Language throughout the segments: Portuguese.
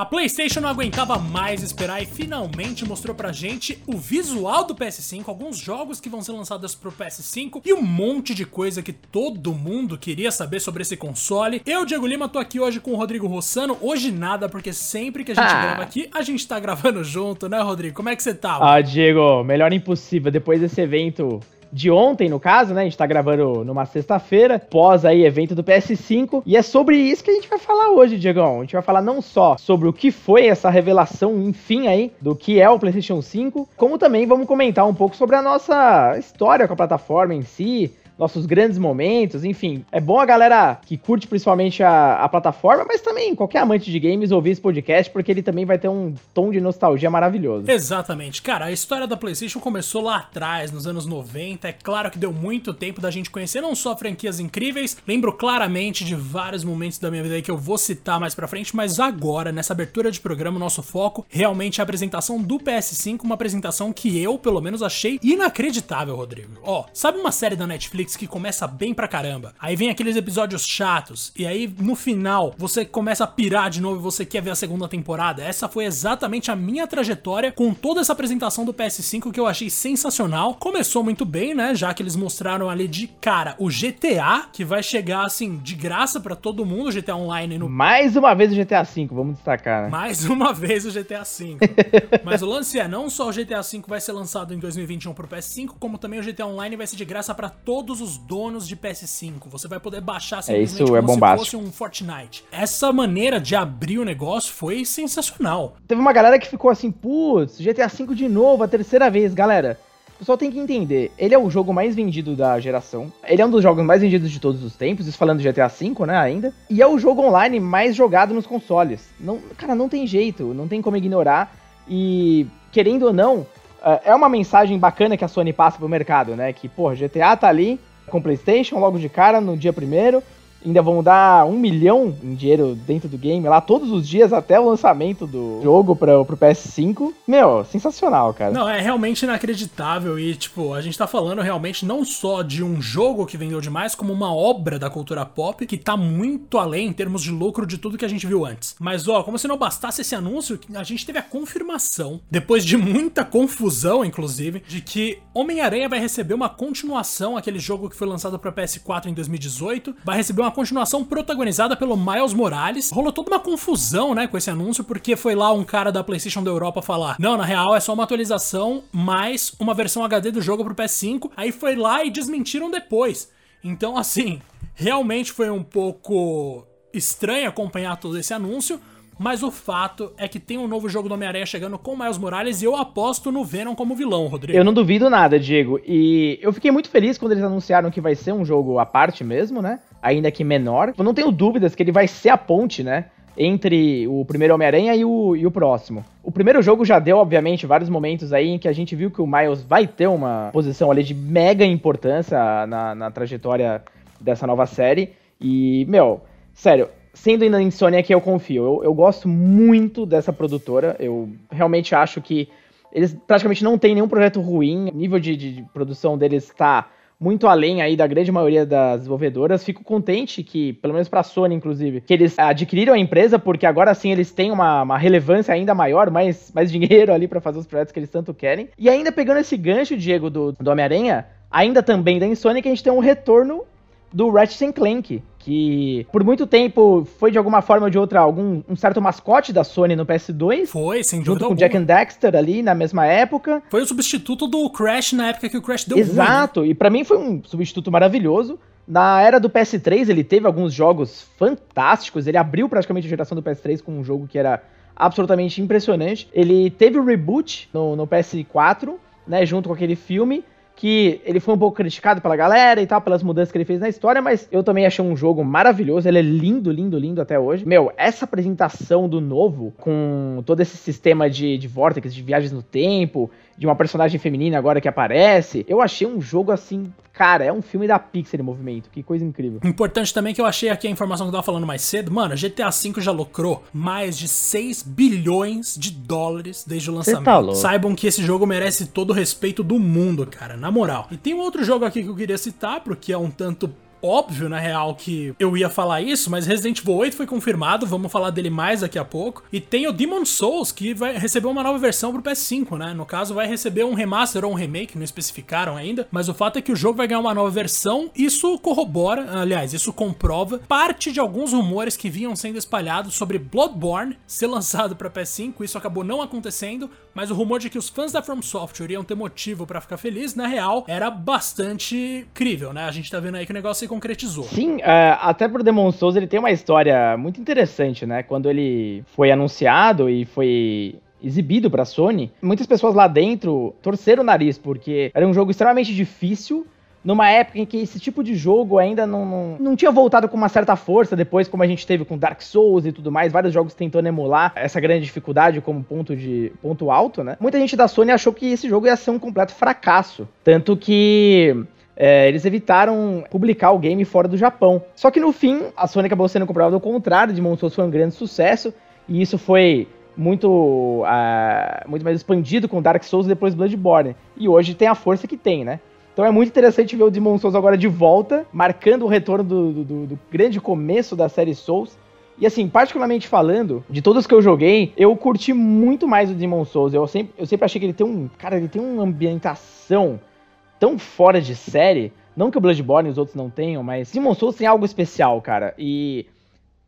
A PlayStation não aguentava mais esperar e finalmente mostrou pra gente o visual do PS5, alguns jogos que vão ser lançados pro PS5 e um monte de coisa que todo mundo queria saber sobre esse console. Eu, Diego Lima, tô aqui hoje com o Rodrigo Rossano. Hoje nada, porque sempre que a gente ah. grava aqui, a gente tá gravando junto, né, Rodrigo? Como é que você tá? Ah, Diego, melhor impossível. Depois desse evento de ontem, no caso, né? A gente tá gravando numa sexta-feira, pós aí evento do PS5, e é sobre isso que a gente vai falar hoje, Diegão. A gente vai falar não só sobre o que foi essa revelação, enfim, aí, do que é o PlayStation 5, como também vamos comentar um pouco sobre a nossa história com a plataforma em si, nossos grandes momentos, enfim. É bom a galera que curte principalmente a, a plataforma, mas também qualquer amante de games ouvir esse podcast, porque ele também vai ter um tom de nostalgia maravilhoso. Exatamente. Cara, a história da PlayStation começou lá atrás, nos anos 90. É claro que deu muito tempo da gente conhecer não só franquias incríveis, lembro claramente de vários momentos da minha vida que eu vou citar mais pra frente, mas agora, nessa abertura de programa, o nosso foco realmente é a apresentação do PS5, uma apresentação que eu, pelo menos, achei inacreditável, Rodrigo. Ó, sabe uma série da Netflix Netflix que começa bem pra caramba. Aí vem aqueles episódios chatos. E aí no final você começa a pirar de novo e você quer ver a segunda temporada. Essa foi exatamente a minha trajetória com toda essa apresentação do PS5 que eu achei sensacional. Começou muito bem, né? Já que eles mostraram ali de cara o GTA, que vai chegar assim de graça para todo mundo, o GTA Online no. Mais uma vez o GTA V, vamos destacar, né? Mais uma vez o GTA V. Mas o lance é, não só o GTA V vai ser lançado em 2021 pro PS5, como também o GTA Online vai ser de graça para todos os donos de PS5. Você vai poder baixar simplesmente é, isso é como bombástico. se fosse um Fortnite. Essa maneira de abrir o negócio foi sensacional. Teve uma galera que ficou assim, putz, GTA V de novo, a terceira vez, galera. O pessoal tem que entender, ele é o jogo mais vendido da geração. Ele é um dos jogos mais vendidos de todos os tempos, isso falando de GTA V, né, ainda. E é o jogo online mais jogado nos consoles. Não, cara, não tem jeito, não tem como ignorar. E, querendo ou não, é, é uma mensagem bacana que a Sony passa pro mercado, né? Que, pô, GTA tá ali, com PlayStation logo de cara no dia primeiro ainda vão dar um milhão em dinheiro dentro do game lá todos os dias até o lançamento do jogo pra, pro PS5. Meu, sensacional, cara. Não, é realmente inacreditável e, tipo, a gente tá falando realmente não só de um jogo que vendeu demais, como uma obra da cultura pop que tá muito além em termos de lucro de tudo que a gente viu antes. Mas, ó, como se não bastasse esse anúncio, a gente teve a confirmação, depois de muita confusão, inclusive, de que Homem-Aranha vai receber uma continuação, aquele jogo que foi lançado pra PS4 em 2018, vai receber uma uma continuação protagonizada pelo Miles Morales. Rolou toda uma confusão, né, com esse anúncio, porque foi lá um cara da PlayStation da Europa falar: "Não, na real é só uma atualização mais uma versão HD do jogo pro PS5". Aí foi lá e desmentiram depois. Então, assim, realmente foi um pouco estranho acompanhar todo esse anúncio, mas o fato é que tem um novo jogo do Homem-Aranha chegando com Miles Morales e eu aposto no Venom como vilão, Rodrigo. Eu não duvido nada, Diego. E eu fiquei muito feliz quando eles anunciaram que vai ser um jogo à parte mesmo, né? Ainda que menor. Eu não tenho dúvidas que ele vai ser a ponte, né? entre o primeiro Homem-Aranha e o, e o próximo. O primeiro jogo já deu, obviamente, vários momentos aí em que a gente viu que o Miles vai ter uma posição ali de mega importância na, na trajetória dessa nova série. E, meu, sério, sendo ainda Insomniac, eu confio. Eu, eu gosto muito dessa produtora. Eu realmente acho que eles praticamente não têm nenhum projeto ruim. O nível de, de produção deles está muito além aí da grande maioria das desenvolvedoras. Fico contente que, pelo menos para a Sony, inclusive, que eles adquiriram a empresa, porque agora sim eles têm uma, uma relevância ainda maior, mais, mais dinheiro ali para fazer os projetos que eles tanto querem. E ainda pegando esse gancho, Diego, do, do Homem-Aranha, ainda também da Insomniac, a gente tem um retorno do Ratchet Clank, que por muito tempo foi de alguma forma ou de outra algum um certo mascote da Sony no PS2. Foi, sem dúvida Junto com Jack and Dexter ali na mesma época. Foi o substituto do Crash na época que o Crash deu Exato, ruim, né? e para mim foi um substituto maravilhoso. Na era do PS3 ele teve alguns jogos fantásticos, ele abriu praticamente a geração do PS3 com um jogo que era absolutamente impressionante. Ele teve o reboot no, no PS4, né, junto com aquele filme que ele foi um pouco criticado pela galera e tal, pelas mudanças que ele fez na história, mas eu também achei um jogo maravilhoso. Ele é lindo, lindo, lindo até hoje. Meu, essa apresentação do novo, com todo esse sistema de, de vórtices, de viagens no tempo, de uma personagem feminina agora que aparece, eu achei um jogo assim Cara, é um filme da Pixar em movimento. Que coisa incrível. Importante também que eu achei aqui a informação que eu tava falando mais cedo. Mano, GTA V já lucrou mais de 6 bilhões de dólares desde o lançamento. Tá louco. Saibam que esse jogo merece todo o respeito do mundo, cara. Na moral. E tem um outro jogo aqui que eu queria citar, porque é um tanto óbvio, na real, que eu ia falar isso, mas Resident Evil 8 foi confirmado, vamos falar dele mais daqui a pouco. E tem o Demon Souls, que vai receber uma nova versão pro PS5, né? No caso, vai receber um remaster ou um remake, não especificaram ainda, mas o fato é que o jogo vai ganhar uma nova versão. Isso corrobora, aliás, isso comprova parte de alguns rumores que vinham sendo espalhados sobre Bloodborne ser lançado para PS5. Isso acabou não acontecendo, mas o rumor de que os fãs da From Software iam ter motivo para ficar feliz, na real, era bastante crível, né? A gente tá vendo aí que o negócio concretizou. Sim, uh, até pro Demon Souls ele tem uma história muito interessante, né? Quando ele foi anunciado e foi exibido pra Sony, muitas pessoas lá dentro torceram o nariz, porque era um jogo extremamente difícil, numa época em que esse tipo de jogo ainda não, não, não, tinha voltado com uma certa força, depois como a gente teve com Dark Souls e tudo mais, vários jogos tentando emular essa grande dificuldade como ponto de ponto alto, né? Muita gente da Sony achou que esse jogo ia ser um completo fracasso, tanto que é, eles evitaram publicar o game fora do Japão. Só que no fim, a Sony acabou sendo comprada ao contrário, de Souls foi um grande sucesso, e isso foi muito, uh, muito mais expandido com Dark Souls e depois Bloodborne. E hoje tem a força que tem, né? Então é muito interessante ver o Demon Souls agora de volta, marcando o retorno do, do, do grande começo da série Souls. E assim, particularmente falando, de todos que eu joguei, eu curti muito mais o Demon Souls. Eu sempre, eu sempre achei que ele tem um. Cara, ele tem uma ambientação tão fora de série. Não que o Bloodborne e os outros não tenham, mas Demon Souls tem algo especial, cara. E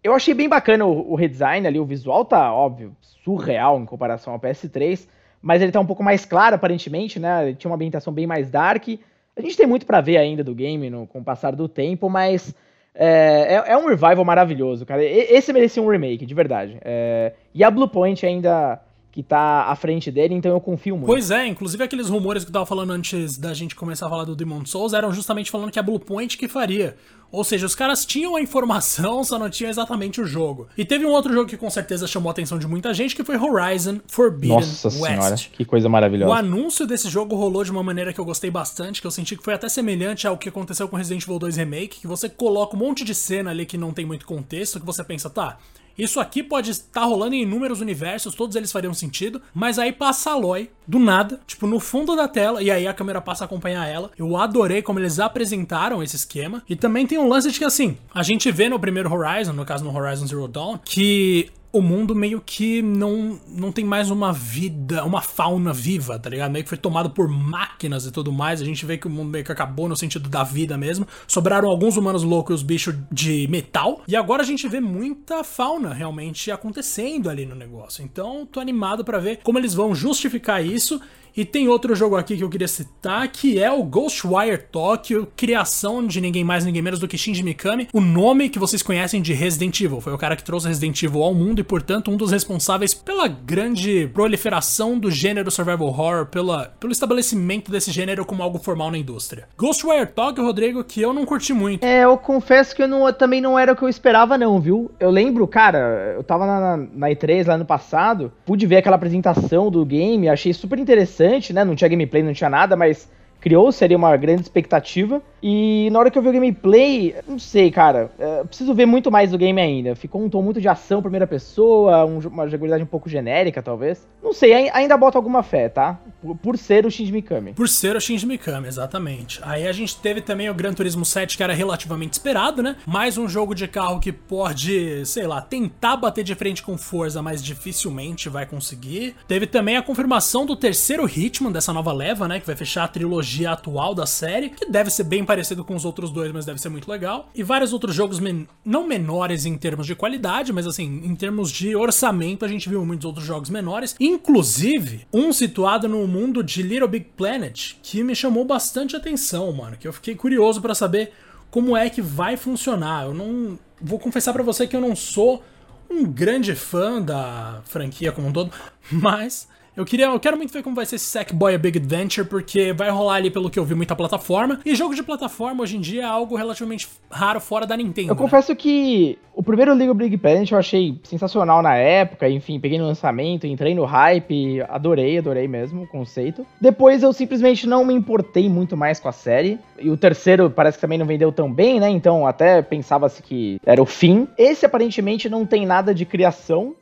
eu achei bem bacana o, o redesign ali, o visual tá, óbvio, surreal em comparação ao PS3, mas ele tá um pouco mais claro, aparentemente, né? Ele tinha uma ambientação bem mais dark. A gente tem muito para ver ainda do game no, com o passar do tempo, mas é, é, é, um revival maravilhoso, cara. Esse merecia um remake, de verdade. É, e a Bluepoint ainda que tá à frente dele, então eu confio muito. Pois é, inclusive aqueles rumores que eu tava falando antes da gente começar a falar do Demon Souls eram justamente falando que a Bluepoint que faria. Ou seja, os caras tinham a informação, só não tinham exatamente o jogo. E teve um outro jogo que com certeza chamou a atenção de muita gente, que foi Horizon Forbidden Nossa West. Senhora, que coisa maravilhosa. O anúncio desse jogo rolou de uma maneira que eu gostei bastante, que eu senti que foi até semelhante ao que aconteceu com Resident Evil 2 Remake, que você coloca um monte de cena ali que não tem muito contexto, que você pensa, tá, isso aqui pode estar rolando em inúmeros universos, todos eles fariam sentido, mas aí passa a Aloy, do nada, tipo, no fundo da tela, e aí a câmera passa a acompanhar ela. Eu adorei como eles apresentaram esse esquema. E também tem um lance de que, assim, a gente vê no primeiro Horizon, no caso no Horizon Zero Dawn, que o mundo meio que não, não tem mais uma vida, uma fauna viva, tá ligado? Meio que foi tomado por máquinas e tudo mais. A gente vê que o mundo meio que acabou no sentido da vida mesmo. Sobraram alguns humanos loucos e os bichos de metal. E agora a gente vê muita fauna realmente acontecendo ali no negócio. Então, tô animado para ver como eles vão justificar isso e tem outro jogo aqui que eu queria citar, que é o Ghostwire Tokyo, criação de ninguém mais, ninguém menos do que Shinji Mikami, o nome que vocês conhecem de Resident Evil. Foi o cara que trouxe Resident Evil ao mundo e, portanto, um dos responsáveis pela grande proliferação do gênero survival horror, pela, pelo estabelecimento desse gênero como algo formal na indústria. Ghostwire Tokyo, Rodrigo, que eu não curti muito. É, eu confesso que eu não, também não era o que eu esperava não, viu? Eu lembro, cara, eu tava na, na E3 lá no passado, pude ver aquela apresentação do game, achei super interessante interessante, né? Não tinha gameplay, não tinha nada, mas criou, seria uma grande expectativa. E na hora que eu vi o gameplay, não sei, cara, é, preciso ver muito mais do game ainda. Ficou um tom muito de ação, primeira pessoa, um, uma jogabilidade um pouco genérica, talvez. Não sei, ainda bota alguma fé, tá? Por, por, ser o Shinji Mikami. Por ser o Shinji Mikami, exatamente. Aí a gente teve também o Gran Turismo 7, que era relativamente esperado, né? Mais um jogo de carro que pode, sei lá, tentar bater de frente com força, mas dificilmente vai conseguir. Teve também a confirmação do terceiro Hitman dessa nova leva, né? Que vai fechar a trilogia atual da série, que deve ser bem parecido com os outros dois, mas deve ser muito legal. E vários outros jogos men não menores em termos de qualidade, mas assim, em termos de orçamento, a gente viu muitos outros jogos menores, inclusive um situado no mundo de Little Big Planet, que me chamou bastante atenção, mano, que eu fiquei curioso para saber como é que vai funcionar. Eu não vou confessar para você que eu não sou um grande fã da franquia como um todo, mas eu queria, eu quero muito ver como vai ser esse Sackboy A Big Adventure, porque vai rolar ali, pelo que eu vi, muita plataforma. E jogo de plataforma hoje em dia é algo relativamente raro fora da Nintendo. Eu né? confesso que o primeiro League of Big Planet eu achei sensacional na época, enfim, peguei no lançamento, entrei no hype, adorei, adorei mesmo o conceito. Depois eu simplesmente não me importei muito mais com a série. E o terceiro parece que também não vendeu tão bem, né? Então até pensava-se que era o fim. Esse aparentemente não tem nada de criação,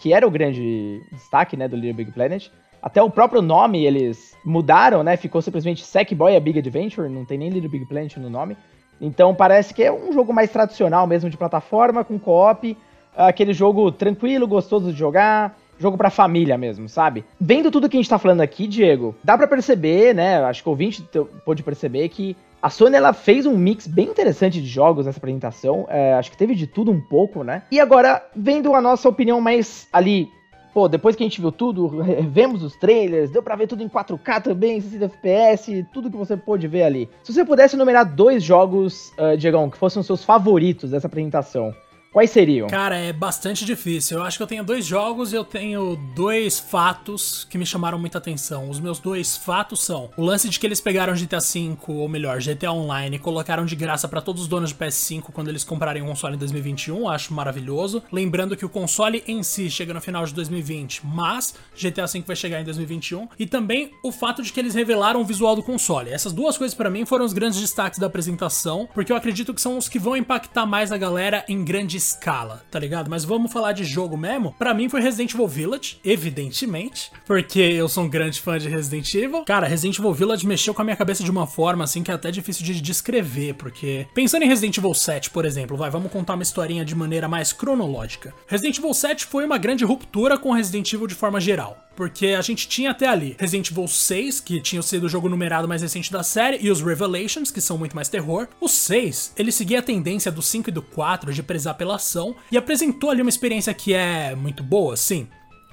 que era o grande destaque, né, do Little Big Planet. Até o próprio nome eles mudaram, né? Ficou simplesmente Sackboy A Big Adventure, não tem nem Little Big Planet no nome. Então parece que é um jogo mais tradicional mesmo de plataforma, com co-op, aquele jogo tranquilo, gostoso de jogar, jogo pra família mesmo, sabe? Vendo tudo que a gente tá falando aqui, Diego, dá para perceber, né? Acho que o ouvinte pôde perceber que a Sony ela fez um mix bem interessante de jogos nessa apresentação. É, acho que teve de tudo um pouco, né? E agora, vendo a nossa opinião mais ali pô, depois que a gente viu tudo, vemos os trailers, deu pra ver tudo em 4K também, 60 FPS, tudo que você pôde ver ali. Se você pudesse numerar dois jogos, uh, Diegão, que fossem os seus favoritos dessa apresentação, Quais seriam? Cara, é bastante difícil. Eu acho que eu tenho dois jogos e eu tenho dois fatos que me chamaram muita atenção. Os meus dois fatos são o lance de que eles pegaram GTA V, ou melhor, GTA Online, e colocaram de graça para todos os donos de PS5 quando eles comprarem o console em 2021. Acho maravilhoso. Lembrando que o console em si chega no final de 2020, mas GTA V vai chegar em 2021. E também o fato de que eles revelaram o visual do console. Essas duas coisas para mim foram os grandes destaques da apresentação, porque eu acredito que são os que vão impactar mais a galera em grandes escala, tá ligado? Mas vamos falar de jogo mesmo. Para mim foi Resident Evil Village, evidentemente, porque eu sou um grande fã de Resident Evil. Cara, Resident Evil Village mexeu com a minha cabeça de uma forma assim que é até difícil de descrever, porque pensando em Resident Evil 7, por exemplo, vai, vamos contar uma historinha de maneira mais cronológica. Resident Evil 7 foi uma grande ruptura com Resident Evil de forma geral. Porque a gente tinha até ali Resident Evil 6, que tinha sido o jogo numerado mais recente da série, e os Revelations, que são muito mais terror. O 6, ele seguia a tendência do 5 e do 4 de prezar pela ação, e apresentou ali uma experiência que é muito boa, sim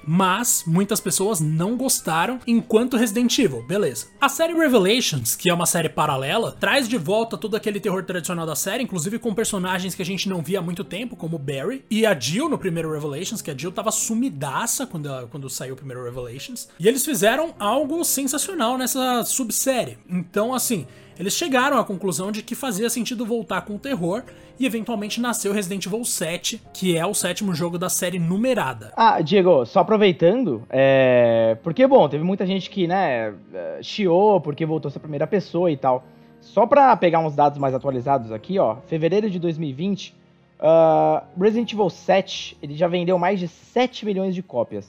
mas muitas pessoas não gostaram enquanto Resident Evil, beleza. A série Revelations, que é uma série paralela, traz de volta todo aquele terror tradicional da série, inclusive com personagens que a gente não via há muito tempo, como Barry e a Jill no primeiro Revelations, que a Jill tava sumidaça quando, quando saiu o primeiro Revelations. E eles fizeram algo sensacional nessa subsérie. Então, assim, eles chegaram à conclusão de que fazia sentido voltar com o terror e eventualmente nasceu Resident Evil 7, que é o sétimo jogo da série numerada. Ah, Diego, só aproveitando, é... porque, bom, teve muita gente que, né, é, chiou porque voltou a ser a primeira pessoa e tal. Só pra pegar uns dados mais atualizados aqui, ó, fevereiro de 2020, uh, Resident Evil 7, ele já vendeu mais de 7 milhões de cópias.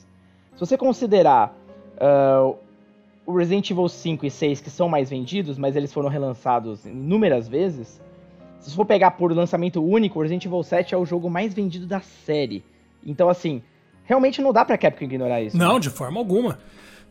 Se você considerar uh, o Resident Evil 5 e 6 que são mais vendidos, mas eles foram relançados inúmeras vezes. Se for pegar por lançamento único, o Resident Evil 7 é o jogo mais vendido da série. Então, assim, realmente não dá pra Capcom ignorar isso. Não, né? de forma alguma.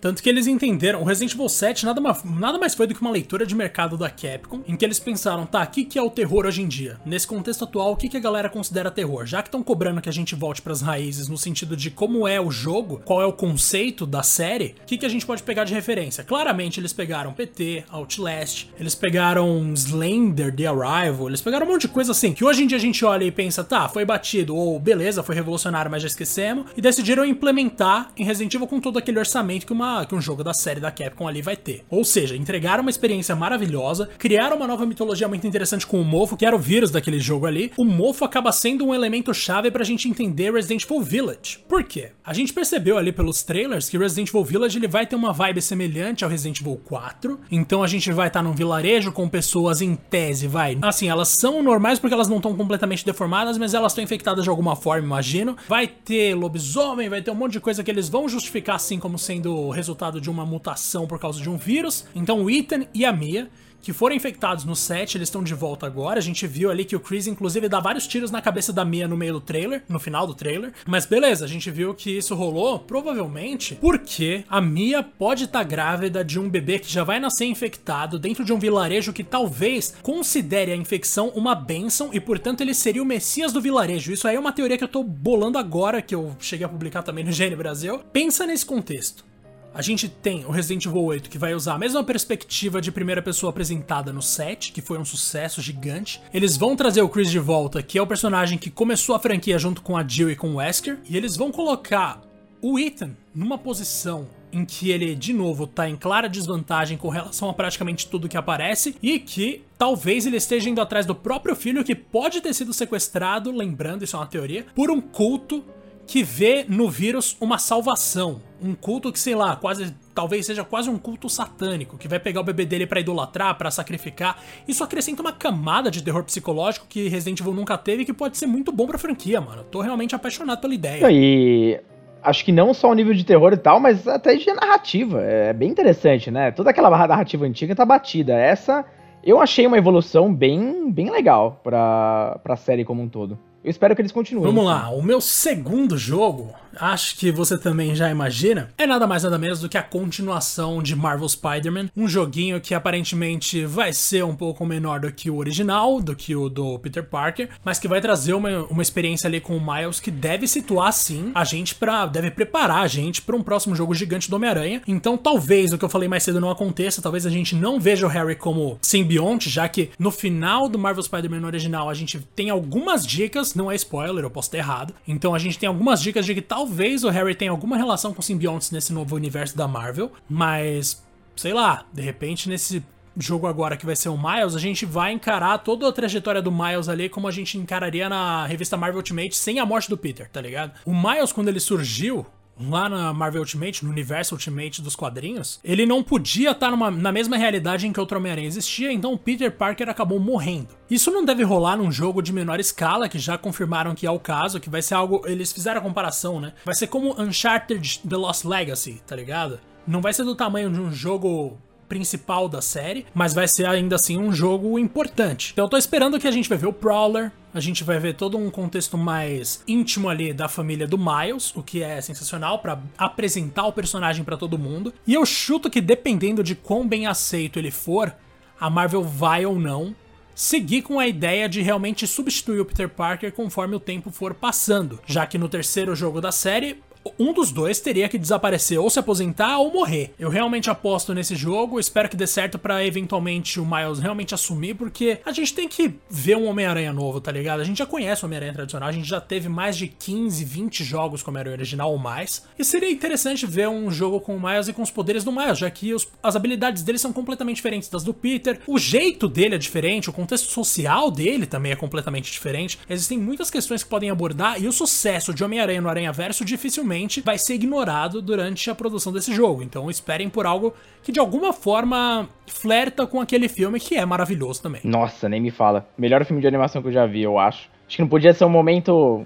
Tanto que eles entenderam, o Resident Evil 7 nada, mais, nada mais foi do que uma leitura de mercado da Capcom, em que eles pensaram, tá, o que, que é o terror hoje em dia? Nesse contexto atual, o que, que a galera considera terror? Já que estão cobrando que a gente volte para as raízes no sentido de como é o jogo, qual é o conceito da série, o que, que a gente pode pegar de referência? Claramente eles pegaram PT, Outlast, eles pegaram Slender, The Arrival, eles pegaram um monte de coisa assim, que hoje em dia a gente olha e pensa, tá, foi batido, ou beleza, foi revolucionário, mas já esquecemos, e decidiram implementar em Resident Evil com todo aquele orçamento que uma que um jogo da série da Capcom ali vai ter. Ou seja, entregaram uma experiência maravilhosa, criaram uma nova mitologia muito interessante com o mofo, que era o vírus daquele jogo ali. O mofo acaba sendo um elemento chave pra gente entender Resident Evil Village. Por quê? A gente percebeu ali pelos trailers que Resident Evil Village ele vai ter uma vibe semelhante ao Resident Evil 4. Então a gente vai estar tá num vilarejo com pessoas em tese, vai. Assim, elas são normais porque elas não estão completamente deformadas, mas elas estão infectadas de alguma forma, imagino. Vai ter lobisomem, vai ter um monte de coisa que eles vão justificar assim como sendo resultado de uma mutação por causa de um vírus. Então o Ethan e a Mia que foram infectados no set, eles estão de volta agora. A gente viu ali que o Chris, inclusive, dá vários tiros na cabeça da Mia no meio do trailer, no final do trailer. Mas beleza, a gente viu que isso rolou provavelmente porque a Mia pode estar tá grávida de um bebê que já vai nascer infectado dentro de um vilarejo que talvez considere a infecção uma bênção e, portanto, ele seria o messias do vilarejo. Isso aí é uma teoria que eu tô bolando agora, que eu cheguei a publicar também no GN Brasil. Pensa nesse contexto. A gente tem o Resident Evil 8 que vai usar a mesma perspectiva de primeira pessoa apresentada no 7, que foi um sucesso gigante. Eles vão trazer o Chris de volta, que é o personagem que começou a franquia junto com a Jill e com o Wesker, e eles vão colocar o Ethan numa posição em que ele de novo tá em clara desvantagem com relação a praticamente tudo que aparece e que talvez ele esteja indo atrás do próprio filho que pode ter sido sequestrado, lembrando, isso é uma teoria, por um culto que vê no vírus uma salvação. Um culto que, sei lá, quase talvez seja quase um culto satânico, que vai pegar o bebê dele para idolatrar, para sacrificar. Isso acrescenta uma camada de terror psicológico que Resident Evil nunca teve e que pode ser muito bom pra franquia, mano. tô realmente apaixonado pela ideia. E acho que não só o nível de terror e tal, mas até de narrativa. É bem interessante, né? Toda aquela narrativa antiga tá batida. Essa Eu achei uma evolução bem, bem legal pra, pra série como um todo. Eu espero que eles continuem. Vamos lá, o meu segundo jogo acho que você também já imagina, é nada mais nada menos do que a continuação de Marvel Spider-Man, um joguinho que aparentemente vai ser um pouco menor do que o original, do que o do Peter Parker, mas que vai trazer uma, uma experiência ali com o Miles que deve situar sim a gente para deve preparar a gente para um próximo jogo gigante do Homem-Aranha. Então, talvez o que eu falei mais cedo não aconteça, talvez a gente não veja o Harry como simbionte, já que no final do Marvel Spider-Man original a gente tem algumas dicas, não é spoiler, eu posso estar errado. Então a gente tem algumas dicas de que tal Talvez o Harry tenha alguma relação com simbiontes nesse novo universo da Marvel, mas sei lá, de repente nesse jogo agora que vai ser o Miles, a gente vai encarar toda a trajetória do Miles ali como a gente encararia na revista Marvel Ultimate sem a morte do Peter, tá ligado? O Miles, quando ele surgiu, lá na Marvel Ultimate, no universo Ultimate dos quadrinhos, ele não podia estar numa, na mesma realidade em que o Homem-Aranha existia, então o Peter Parker acabou morrendo. Isso não deve rolar num jogo de menor escala, que já confirmaram que é o caso, que vai ser algo. Eles fizeram a comparação, né? Vai ser como Uncharted The Lost Legacy, tá ligado? Não vai ser do tamanho de um jogo principal da série, mas vai ser ainda assim um jogo importante. Então eu tô esperando que a gente vai ver o Prowler, a gente vai ver todo um contexto mais íntimo ali da família do Miles, o que é sensacional para apresentar o personagem para todo mundo. E eu chuto que dependendo de quão bem aceito ele for, a Marvel vai ou não seguir com a ideia de realmente substituir o Peter Parker conforme o tempo for passando, já que no terceiro jogo da série um dos dois teria que desaparecer ou se aposentar ou morrer. Eu realmente aposto nesse jogo, espero que dê certo para eventualmente o Miles realmente assumir, porque a gente tem que ver um Homem-Aranha novo, tá ligado? A gente já conhece o Homem-Aranha tradicional, a gente já teve mais de 15, 20 jogos com o Homem-Aranha original ou mais, e seria interessante ver um jogo com o Miles e com os poderes do Miles, já que os, as habilidades dele são completamente diferentes das do Peter, o jeito dele é diferente, o contexto social dele também é completamente diferente. Existem muitas questões que podem abordar e o sucesso de Homem-Aranha no Aranha Verso dificilmente vai ser ignorado durante a produção desse jogo. Então esperem por algo que de alguma forma flerta com aquele filme que é maravilhoso também. Nossa, nem me fala. Melhor filme de animação que eu já vi, eu acho. Acho que não podia ser um momento.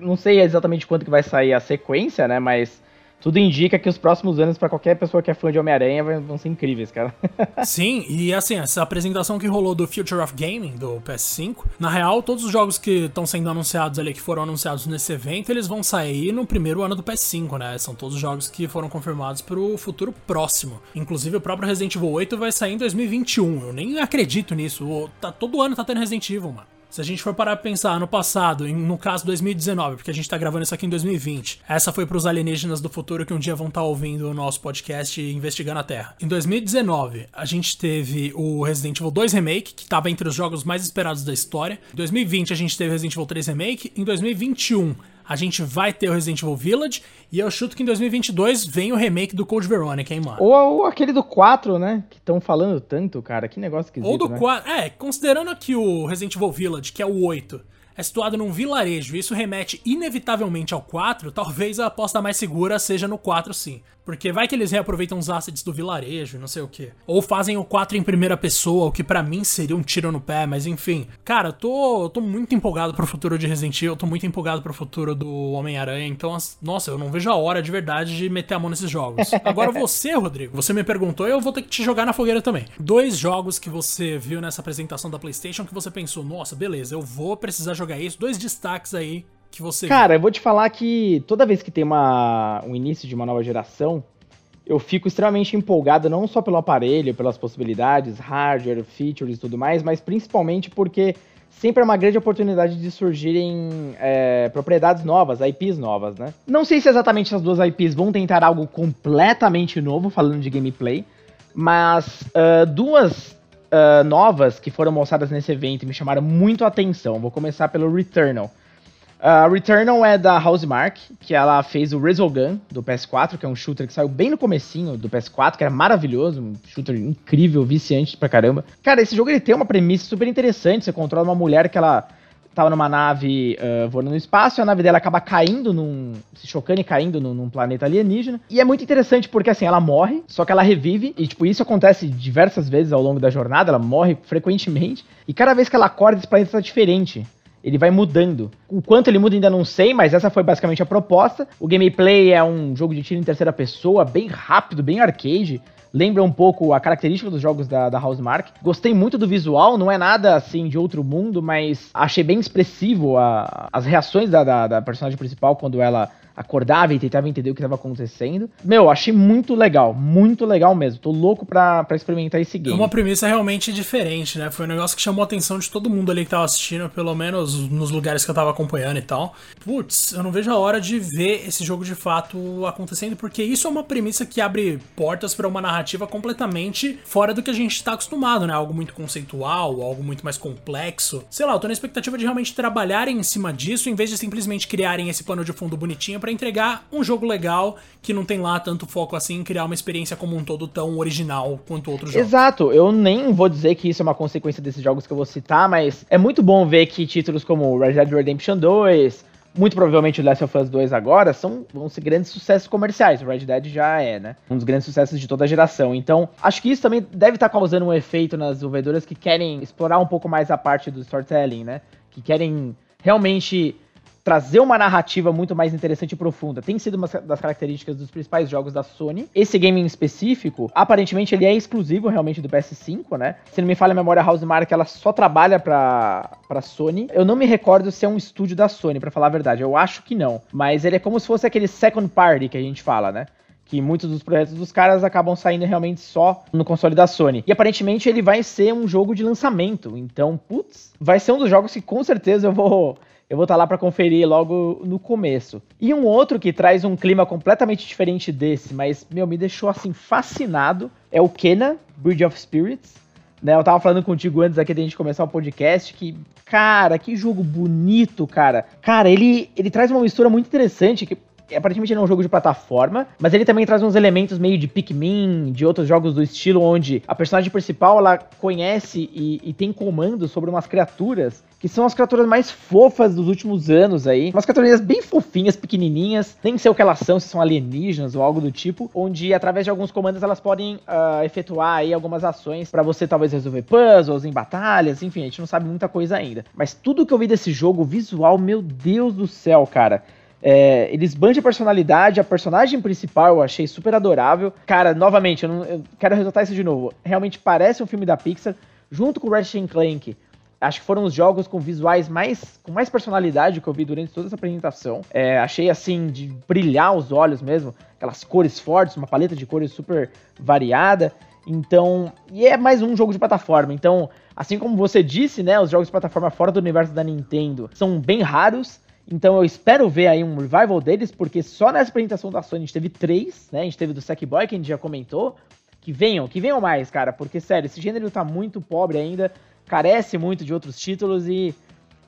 Não sei exatamente quanto que vai sair a sequência, né? Mas tudo indica que os próximos anos, para qualquer pessoa que é fã de Homem-Aranha, vão ser incríveis, cara. Sim, e assim, essa apresentação que rolou do Future of Gaming, do PS5, na real, todos os jogos que estão sendo anunciados ali, que foram anunciados nesse evento, eles vão sair no primeiro ano do PS5, né? São todos jogos que foram confirmados pro futuro próximo. Inclusive, o próprio Resident Evil 8 vai sair em 2021. Eu nem acredito nisso. Tá, todo ano tá tendo Resident Evil, mano. Se a gente for parar pra pensar no passado, no caso 2019, porque a gente tá gravando isso aqui em 2020, essa foi pros alienígenas do futuro que um dia vão estar tá ouvindo o nosso podcast investigando a Terra. Em 2019, a gente teve o Resident Evil 2 Remake, que tava entre os jogos mais esperados da história. Em 2020, a gente teve Resident Evil 3 Remake. Em 2021, a gente vai ter o Resident Evil Village e eu chuto que em 2022 vem o remake do Code Veronica, hein, mano? Ou, ou aquele do 4, né? Que estão falando tanto, cara. Que negócio esquisito, Ou do né? 4. É, considerando aqui o Resident Evil Village, que é o 8, é situado num vilarejo e isso remete inevitavelmente ao 4, talvez a aposta mais segura seja no 4 sim. Porque vai que eles reaproveitam os assets do vilarejo, não sei o que. Ou fazem o 4 em primeira pessoa, o que para mim seria um tiro no pé, mas enfim. Cara, eu tô, tô muito empolgado pro futuro de Resident Evil, tô muito empolgado pro futuro do Homem-Aranha, então, nossa, eu não vejo a hora de verdade de meter a mão nesses jogos. Agora você, Rodrigo, você me perguntou e eu vou ter que te jogar na fogueira também. Dois jogos que você viu nessa apresentação da PlayStation que você pensou, nossa, beleza, eu vou precisar jogar isso. Dois destaques aí que você Cara, viu? eu vou te falar que toda vez que tem uma, um início de uma nova geração, eu fico extremamente empolgado, não só pelo aparelho, pelas possibilidades, hardware, features e tudo mais, mas principalmente porque sempre é uma grande oportunidade de surgirem é, propriedades novas, IPs novas, né? Não sei se exatamente as duas IPs vão tentar algo completamente novo, falando de gameplay, mas uh, duas uh, novas que foram mostradas nesse evento e me chamaram muito a atenção. Vou começar pelo Returnal. Uh, Returnal é da Housemark, que ela fez o Resogun do PS4, que é um shooter que saiu bem no comecinho do PS4, que era maravilhoso, um shooter incrível, viciante pra caramba. Cara, esse jogo ele tem uma premissa super interessante, você controla uma mulher que ela tava numa nave uh, voando no espaço, e a nave dela acaba caindo num. se chocando e caindo num, num, planeta alienígena. E é muito interessante porque assim, ela morre, só que ela revive, e tipo, isso acontece diversas vezes ao longo da jornada, ela morre frequentemente, e cada vez que ela acorda, esse planeta tá diferente ele vai mudando. O quanto ele muda ainda não sei, mas essa foi basicamente a proposta. O gameplay é um jogo de tiro em terceira pessoa, bem rápido, bem arcade. lembra um pouco a característica dos jogos da, da Housemark. Gostei muito do visual, não é nada assim de outro mundo, mas achei bem expressivo a, as reações da, da, da personagem principal quando ela acordava e tentava entender o que estava acontecendo. Meu, achei muito legal, muito legal mesmo. Tô louco pra, pra experimentar esse game. É uma premissa realmente diferente, né? Foi um negócio que chamou a atenção de todo mundo ali que tava assistindo, pelo menos nos lugares que eu tava acompanhando e tal. Putz, eu não vejo a hora de ver esse jogo de fato acontecendo, porque isso é uma premissa que abre portas para uma narrativa completamente fora do que a gente tá acostumado, né? Algo muito conceitual, algo muito mais complexo. Sei lá, eu tô na expectativa de realmente trabalharem em cima disso, em vez de simplesmente criarem esse pano de fundo bonitinho para entregar um jogo legal que não tem lá tanto foco assim em criar uma experiência como um todo tão original quanto outros jogos. Exato, eu nem vou dizer que isso é uma consequência desses jogos que eu vou citar, mas é muito bom ver que títulos como Red Dead Redemption 2, muito provavelmente o Last of Us 2 agora, são, vão ser grandes sucessos comerciais. O Red Dead já é, né? Um dos grandes sucessos de toda a geração. Então, acho que isso também deve estar causando um efeito nas desenvolvedoras que querem explorar um pouco mais a parte do storytelling, né? Que querem realmente trazer uma narrativa muito mais interessante e profunda. Tem sido uma das características dos principais jogos da Sony. Esse game em específico, aparentemente ele é exclusivo realmente do PS5, né? Se não me falha a memória, a Housemark ela só trabalha pra, pra Sony. Eu não me recordo se é um estúdio da Sony, para falar a verdade. Eu acho que não. Mas ele é como se fosse aquele second party que a gente fala, né? que muitos dos projetos dos caras acabam saindo realmente só no console da Sony. E aparentemente ele vai ser um jogo de lançamento. Então, putz, vai ser um dos jogos que com certeza eu vou eu vou estar tá lá para conferir logo no começo. E um outro que traz um clima completamente diferente desse, mas, meu, me deixou assim fascinado, é o Kena, Bridge of Spirits. Né, eu tava falando contigo antes aqui da gente começar o podcast que, cara, que jogo bonito, cara. Cara, ele, ele traz uma mistura muito interessante que aparentemente ele é um jogo de plataforma, mas ele também traz uns elementos meio de Pikmin, de outros jogos do estilo, onde a personagem principal ela conhece e, e tem comando sobre umas criaturas que são as criaturas mais fofas dos últimos anos aí. Umas criaturas bem fofinhas, pequenininhas, nem sei o que elas são, se são alienígenas ou algo do tipo, onde através de alguns comandos elas podem uh, efetuar aí algumas ações para você talvez resolver puzzles em batalhas, enfim, a gente não sabe muita coisa ainda. Mas tudo que eu vi desse jogo, visual, meu Deus do céu, cara. É, eles bandem a personalidade, a personagem principal eu achei super adorável. Cara, novamente, eu, não, eu quero ressaltar isso de novo. Realmente parece um filme da Pixar, junto com Ratchet Clank. Acho que foram os jogos com visuais mais com mais personalidade que eu vi durante toda essa apresentação. É, achei assim de brilhar os olhos mesmo, aquelas cores fortes, uma paleta de cores super variada. Então, e é mais um jogo de plataforma. Então, assim como você disse, né, os jogos de plataforma fora do universo da Nintendo são bem raros. Então eu espero ver aí um revival deles, porque só nessa apresentação da Sony a gente teve três, né? A gente teve do Sackboy, que a gente já comentou. Que venham, que venham mais, cara, porque sério, esse gênero tá muito pobre ainda, carece muito de outros títulos e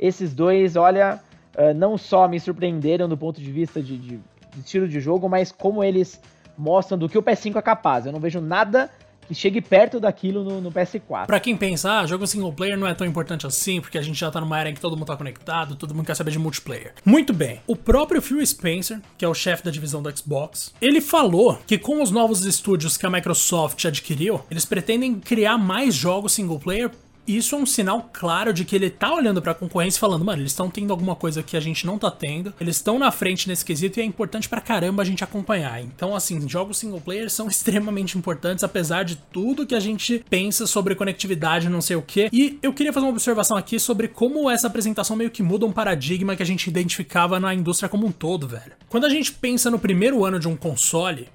esses dois, olha, uh, não só me surpreenderam do ponto de vista de, de, de estilo de jogo, mas como eles mostram do que o PS5 é capaz. Eu não vejo nada que chegue perto daquilo no, no PS4. Pra quem pensa, ah, jogo single player não é tão importante assim, porque a gente já tá numa era em que todo mundo tá conectado, todo mundo quer saber de multiplayer. Muito bem. O próprio Phil Spencer, que é o chefe da divisão do Xbox, ele falou que com os novos estúdios que a Microsoft adquiriu, eles pretendem criar mais jogos single player isso é um sinal claro de que ele tá olhando pra concorrência e falando, mano, eles estão tendo alguma coisa que a gente não tá tendo, eles estão na frente nesse quesito e é importante pra caramba a gente acompanhar. Então, assim, jogos single player são extremamente importantes, apesar de tudo que a gente pensa sobre conectividade, não sei o que. E eu queria fazer uma observação aqui sobre como essa apresentação meio que muda um paradigma que a gente identificava na indústria como um todo, velho. Quando a gente pensa no primeiro ano de um console,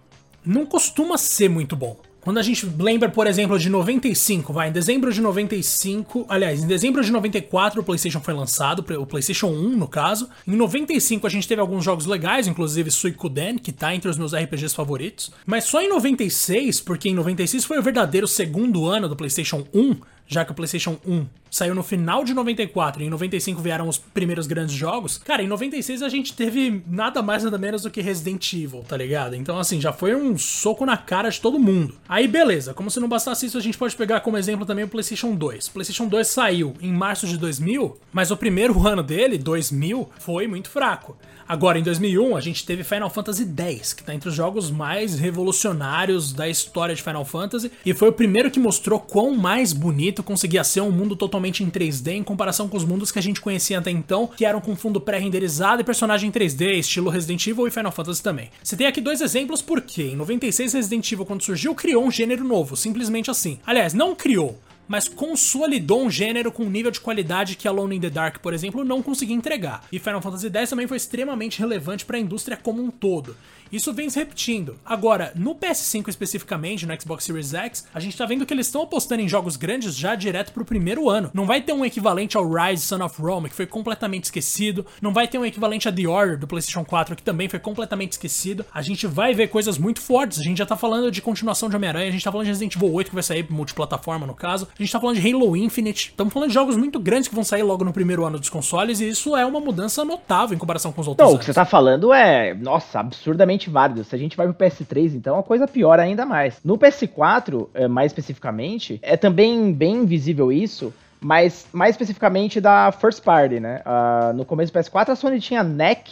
não costuma ser muito bom. Quando a gente lembra, por exemplo, de 95, vai, em dezembro de 95, aliás, em dezembro de 94 o PlayStation foi lançado, o PlayStation 1 no caso. Em 95 a gente teve alguns jogos legais, inclusive Suikoden, que tá entre os meus RPGs favoritos. Mas só em 96, porque em 96 foi o verdadeiro segundo ano do PlayStation 1, já que o PlayStation 1 saiu no final de 94 e em 95 vieram os primeiros grandes jogos, cara, em 96 a gente teve nada mais nada menos do que Resident Evil, tá ligado? Então, assim, já foi um soco na cara de todo mundo. Aí, beleza, como se não bastasse isso, a gente pode pegar como exemplo também o PlayStation 2. O PlayStation 2 saiu em março de 2000, mas o primeiro ano dele, 2000, foi muito fraco. Agora, em 2001, a gente teve Final Fantasy X, que está entre os jogos mais revolucionários da história de Final Fantasy, e foi o primeiro que mostrou quão mais bonito conseguia ser um mundo totalmente em 3D em comparação com os mundos que a gente conhecia até então, que eram com fundo pré-renderizado e personagem em 3D, estilo Resident Evil e Final Fantasy também. Você tem aqui dois exemplos porque em 96 Resident Evil quando surgiu criou um gênero novo, simplesmente assim. Aliás, não criou, mas consolidou um gênero com um nível de qualidade que Alone in the Dark, por exemplo, não conseguia entregar. E Final Fantasy X também foi extremamente relevante para a indústria como um todo. Isso vem se repetindo. Agora, no PS5 especificamente, no Xbox Series X, a gente tá vendo que eles estão apostando em jogos grandes já direto pro primeiro ano. Não vai ter um equivalente ao Rise Son of Rome, que foi completamente esquecido. Não vai ter um equivalente a The Order do PlayStation 4, que também foi completamente esquecido. A gente vai ver coisas muito fortes. A gente já tá falando de continuação de Homem-Aranha, a gente tá falando de Resident Evil 8, que vai sair multiplataforma no caso. A gente tá falando de Halo Infinite. Estamos falando de jogos muito grandes que vão sair logo no primeiro ano dos consoles, e isso é uma mudança notável em comparação com os outros. Não, anos. o que você tá falando é, nossa, absurdamente válido. Se a gente vai pro PS3, então a coisa piora ainda mais. No PS4, é, mais especificamente, é também bem visível isso, mas mais especificamente da First Party, né? Uh, no começo do PS4, a Sony tinha NEC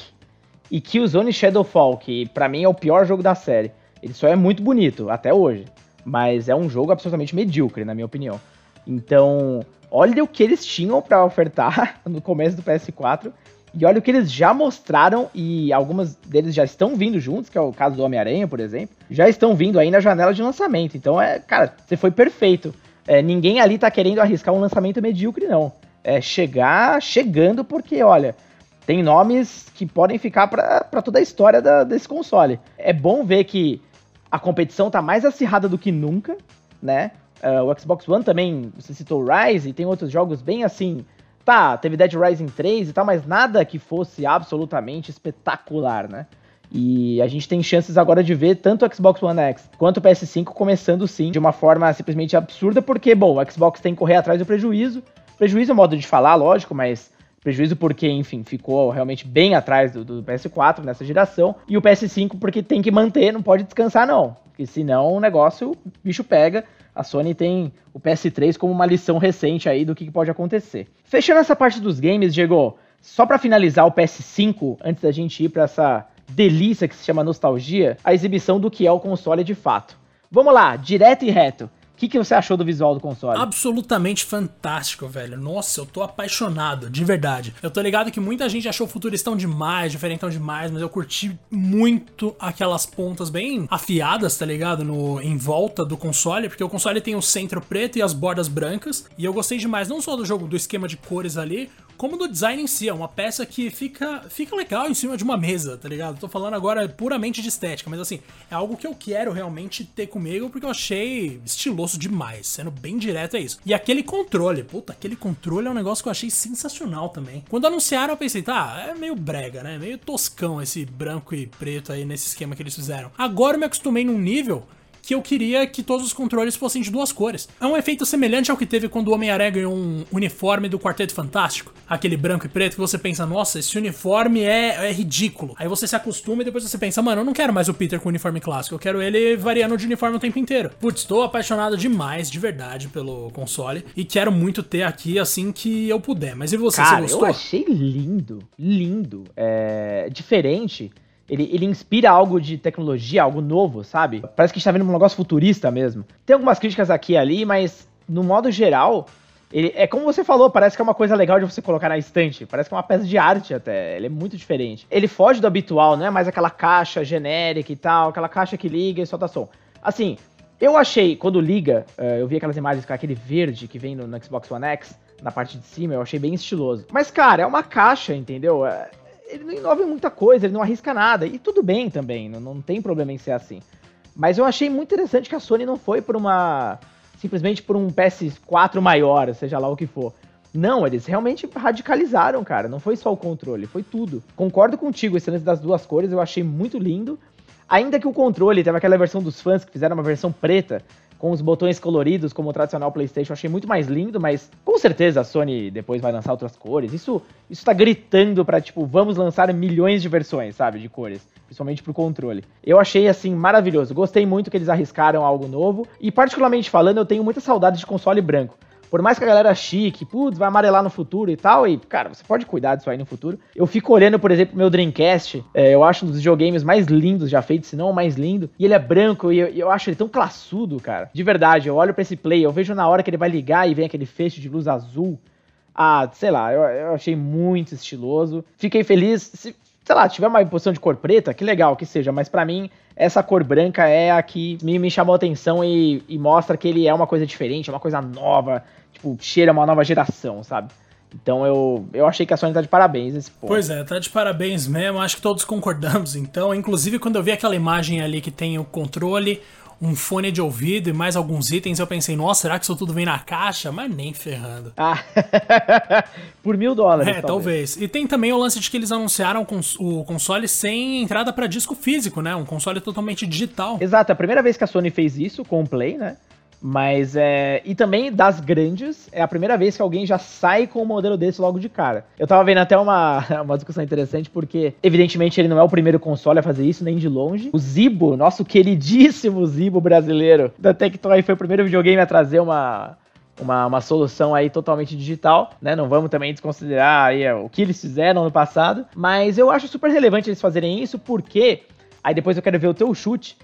e Killzone Shadowfall, que para mim é o pior jogo da série. Ele só é muito bonito, até hoje. Mas é um jogo absolutamente medíocre, na minha opinião. Então, olha o que eles tinham para ofertar no começo do PS4 e olha o que eles já mostraram, e algumas deles já estão vindo juntos, que é o caso do Homem-Aranha, por exemplo, já estão vindo aí na janela de lançamento. Então, é, cara, você foi perfeito. É, ninguém ali tá querendo arriscar um lançamento medíocre, não. É chegar chegando, porque, olha, tem nomes que podem ficar para toda a história da, desse console. É bom ver que a competição tá mais acirrada do que nunca, né? Uh, o Xbox One também, você citou Rise, e tem outros jogos bem assim, Tá, teve Dead Rising 3 e tal, mas nada que fosse absolutamente espetacular, né? E a gente tem chances agora de ver tanto o Xbox One X quanto o PS5 começando sim de uma forma simplesmente absurda, porque, bom, o Xbox tem que correr atrás do prejuízo. Prejuízo é modo de falar, lógico, mas prejuízo porque, enfim, ficou realmente bem atrás do, do, PS4 nessa geração. E o PS5 porque tem que manter, não pode descansar, não. Porque senão o negócio, o bicho pega a Sony tem o PS3 como uma lição recente aí do que pode acontecer. Fechando essa parte dos games, Diego, só para finalizar o PS5, antes da gente ir para essa delícia que se chama nostalgia, a exibição do que é o console de fato. Vamos lá, direto e reto que, que você achou do visual do console? Absolutamente fantástico, velho. Nossa, eu tô apaixonado, de verdade. Eu tô ligado que muita gente achou futuristão demais, diferentão demais, mas eu curti muito aquelas pontas bem afiadas, tá ligado? No, em volta do console, porque o console tem o centro preto e as bordas brancas. E eu gostei demais, não só do jogo, do esquema de cores ali, como do design em si. É uma peça que fica, fica legal em cima de uma mesa, tá ligado? Tô falando agora puramente de estética, mas assim, é algo que eu quero realmente ter comigo porque eu achei estiloso demais. Sendo bem direto, é isso. E aquele controle, puta, aquele controle é um negócio que eu achei sensacional também. Quando anunciaram, eu pensei, tá, é meio brega, né? Meio toscão esse branco e preto aí nesse esquema que eles fizeram. Agora eu me acostumei num nível que eu queria que todos os controles fossem de duas cores. É um efeito semelhante ao que teve quando o Homem-Aranha ganhou um uniforme do Quarteto Fantástico, aquele branco e preto que você pensa, nossa, esse uniforme é, é ridículo. Aí você se acostuma e depois você pensa, mano, eu não quero mais o Peter com o uniforme clássico, eu quero ele variando de uniforme o tempo inteiro. Putz, estou apaixonado demais, de verdade, pelo console e quero muito ter aqui assim que eu puder. Mas e você, Cara, você gostou? eu achei lindo, lindo, é diferente ele, ele inspira algo de tecnologia, algo novo, sabe? Parece que a gente tá vendo um negócio futurista mesmo. Tem algumas críticas aqui e ali, mas no modo geral, ele, é como você falou, parece que é uma coisa legal de você colocar na estante. Parece que é uma peça de arte até. Ele é muito diferente. Ele foge do habitual, não é mais aquela caixa genérica e tal, aquela caixa que liga e solta som. Assim, eu achei, quando liga, uh, eu vi aquelas imagens com aquele verde que vem no, no, Xbox One X, na parte de cima, eu achei bem estiloso. Mas, cara, é uma caixa, entendeu? Ele não inova em muita coisa, ele não arrisca nada. E tudo bem também, não, não tem problema em ser assim. Mas eu achei muito interessante que a Sony não foi por uma. simplesmente por um PS4 maior, seja lá o que for. Não, eles realmente radicalizaram, cara. Não foi só o controle, foi tudo. Concordo contigo, esse lance das duas cores eu achei muito lindo. Ainda que o controle, teve aquela versão dos fãs que fizeram uma versão preta, com os botões coloridos, como o tradicional PlayStation, achei muito mais lindo, mas com certeza a Sony depois vai lançar outras cores. Isso, isso tá gritando pra, tipo, vamos lançar milhões de versões, sabe, de cores, principalmente pro controle. Eu achei, assim, maravilhoso. Gostei muito que eles arriscaram algo novo, e particularmente falando, eu tenho muita saudade de console branco. Por mais que a galera chique, putz, vai amarelar no futuro e tal, e, cara, você pode cuidar disso aí no futuro. Eu fico olhando, por exemplo, meu Dreamcast, é, eu acho um dos videogames mais lindos já feitos, se não o mais lindo, e ele é branco, e eu, eu acho ele tão classudo, cara. De verdade, eu olho pra esse play, eu vejo na hora que ele vai ligar e vem aquele fecho de luz azul. Ah, sei lá, eu, eu achei muito estiloso. Fiquei feliz. Se, sei lá, tiver uma posição de cor preta, que legal que seja, mas para mim essa cor branca é a que me, me chamou atenção e, e, mostra que ele é uma coisa diferente, é uma coisa nova, tipo, cheira uma nova geração, sabe? Então eu, eu achei que a Sony tá de parabéns nesse ponto. Pois é, tá de parabéns mesmo, acho que todos concordamos então. Inclusive, quando eu vi aquela imagem ali que tem o controle, um fone de ouvido e mais alguns itens, eu pensei, nossa, será que isso tudo vem na caixa? Mas nem ferrando. Ah, por mil dólares. É, talvez. talvez. E tem também o lance de que eles anunciaram o console sem entrada para disco físico, né? Um console totalmente digital. Exato, é a primeira vez que a Sony fez isso com o Play, né? Mas é. E também das grandes, é a primeira vez que alguém já sai com um modelo desse logo de cara. Eu tava vendo até uma, uma discussão interessante, porque, evidentemente, ele não é o primeiro console a fazer isso, nem de longe. O Zibo, nosso queridíssimo Zibo brasileiro da Tectoy, foi o primeiro videogame a trazer uma, uma, uma solução aí totalmente digital, né? Não vamos também desconsiderar aí o que eles fizeram no passado, mas eu acho super relevante eles fazerem isso porque aí depois eu quero ver o teu chute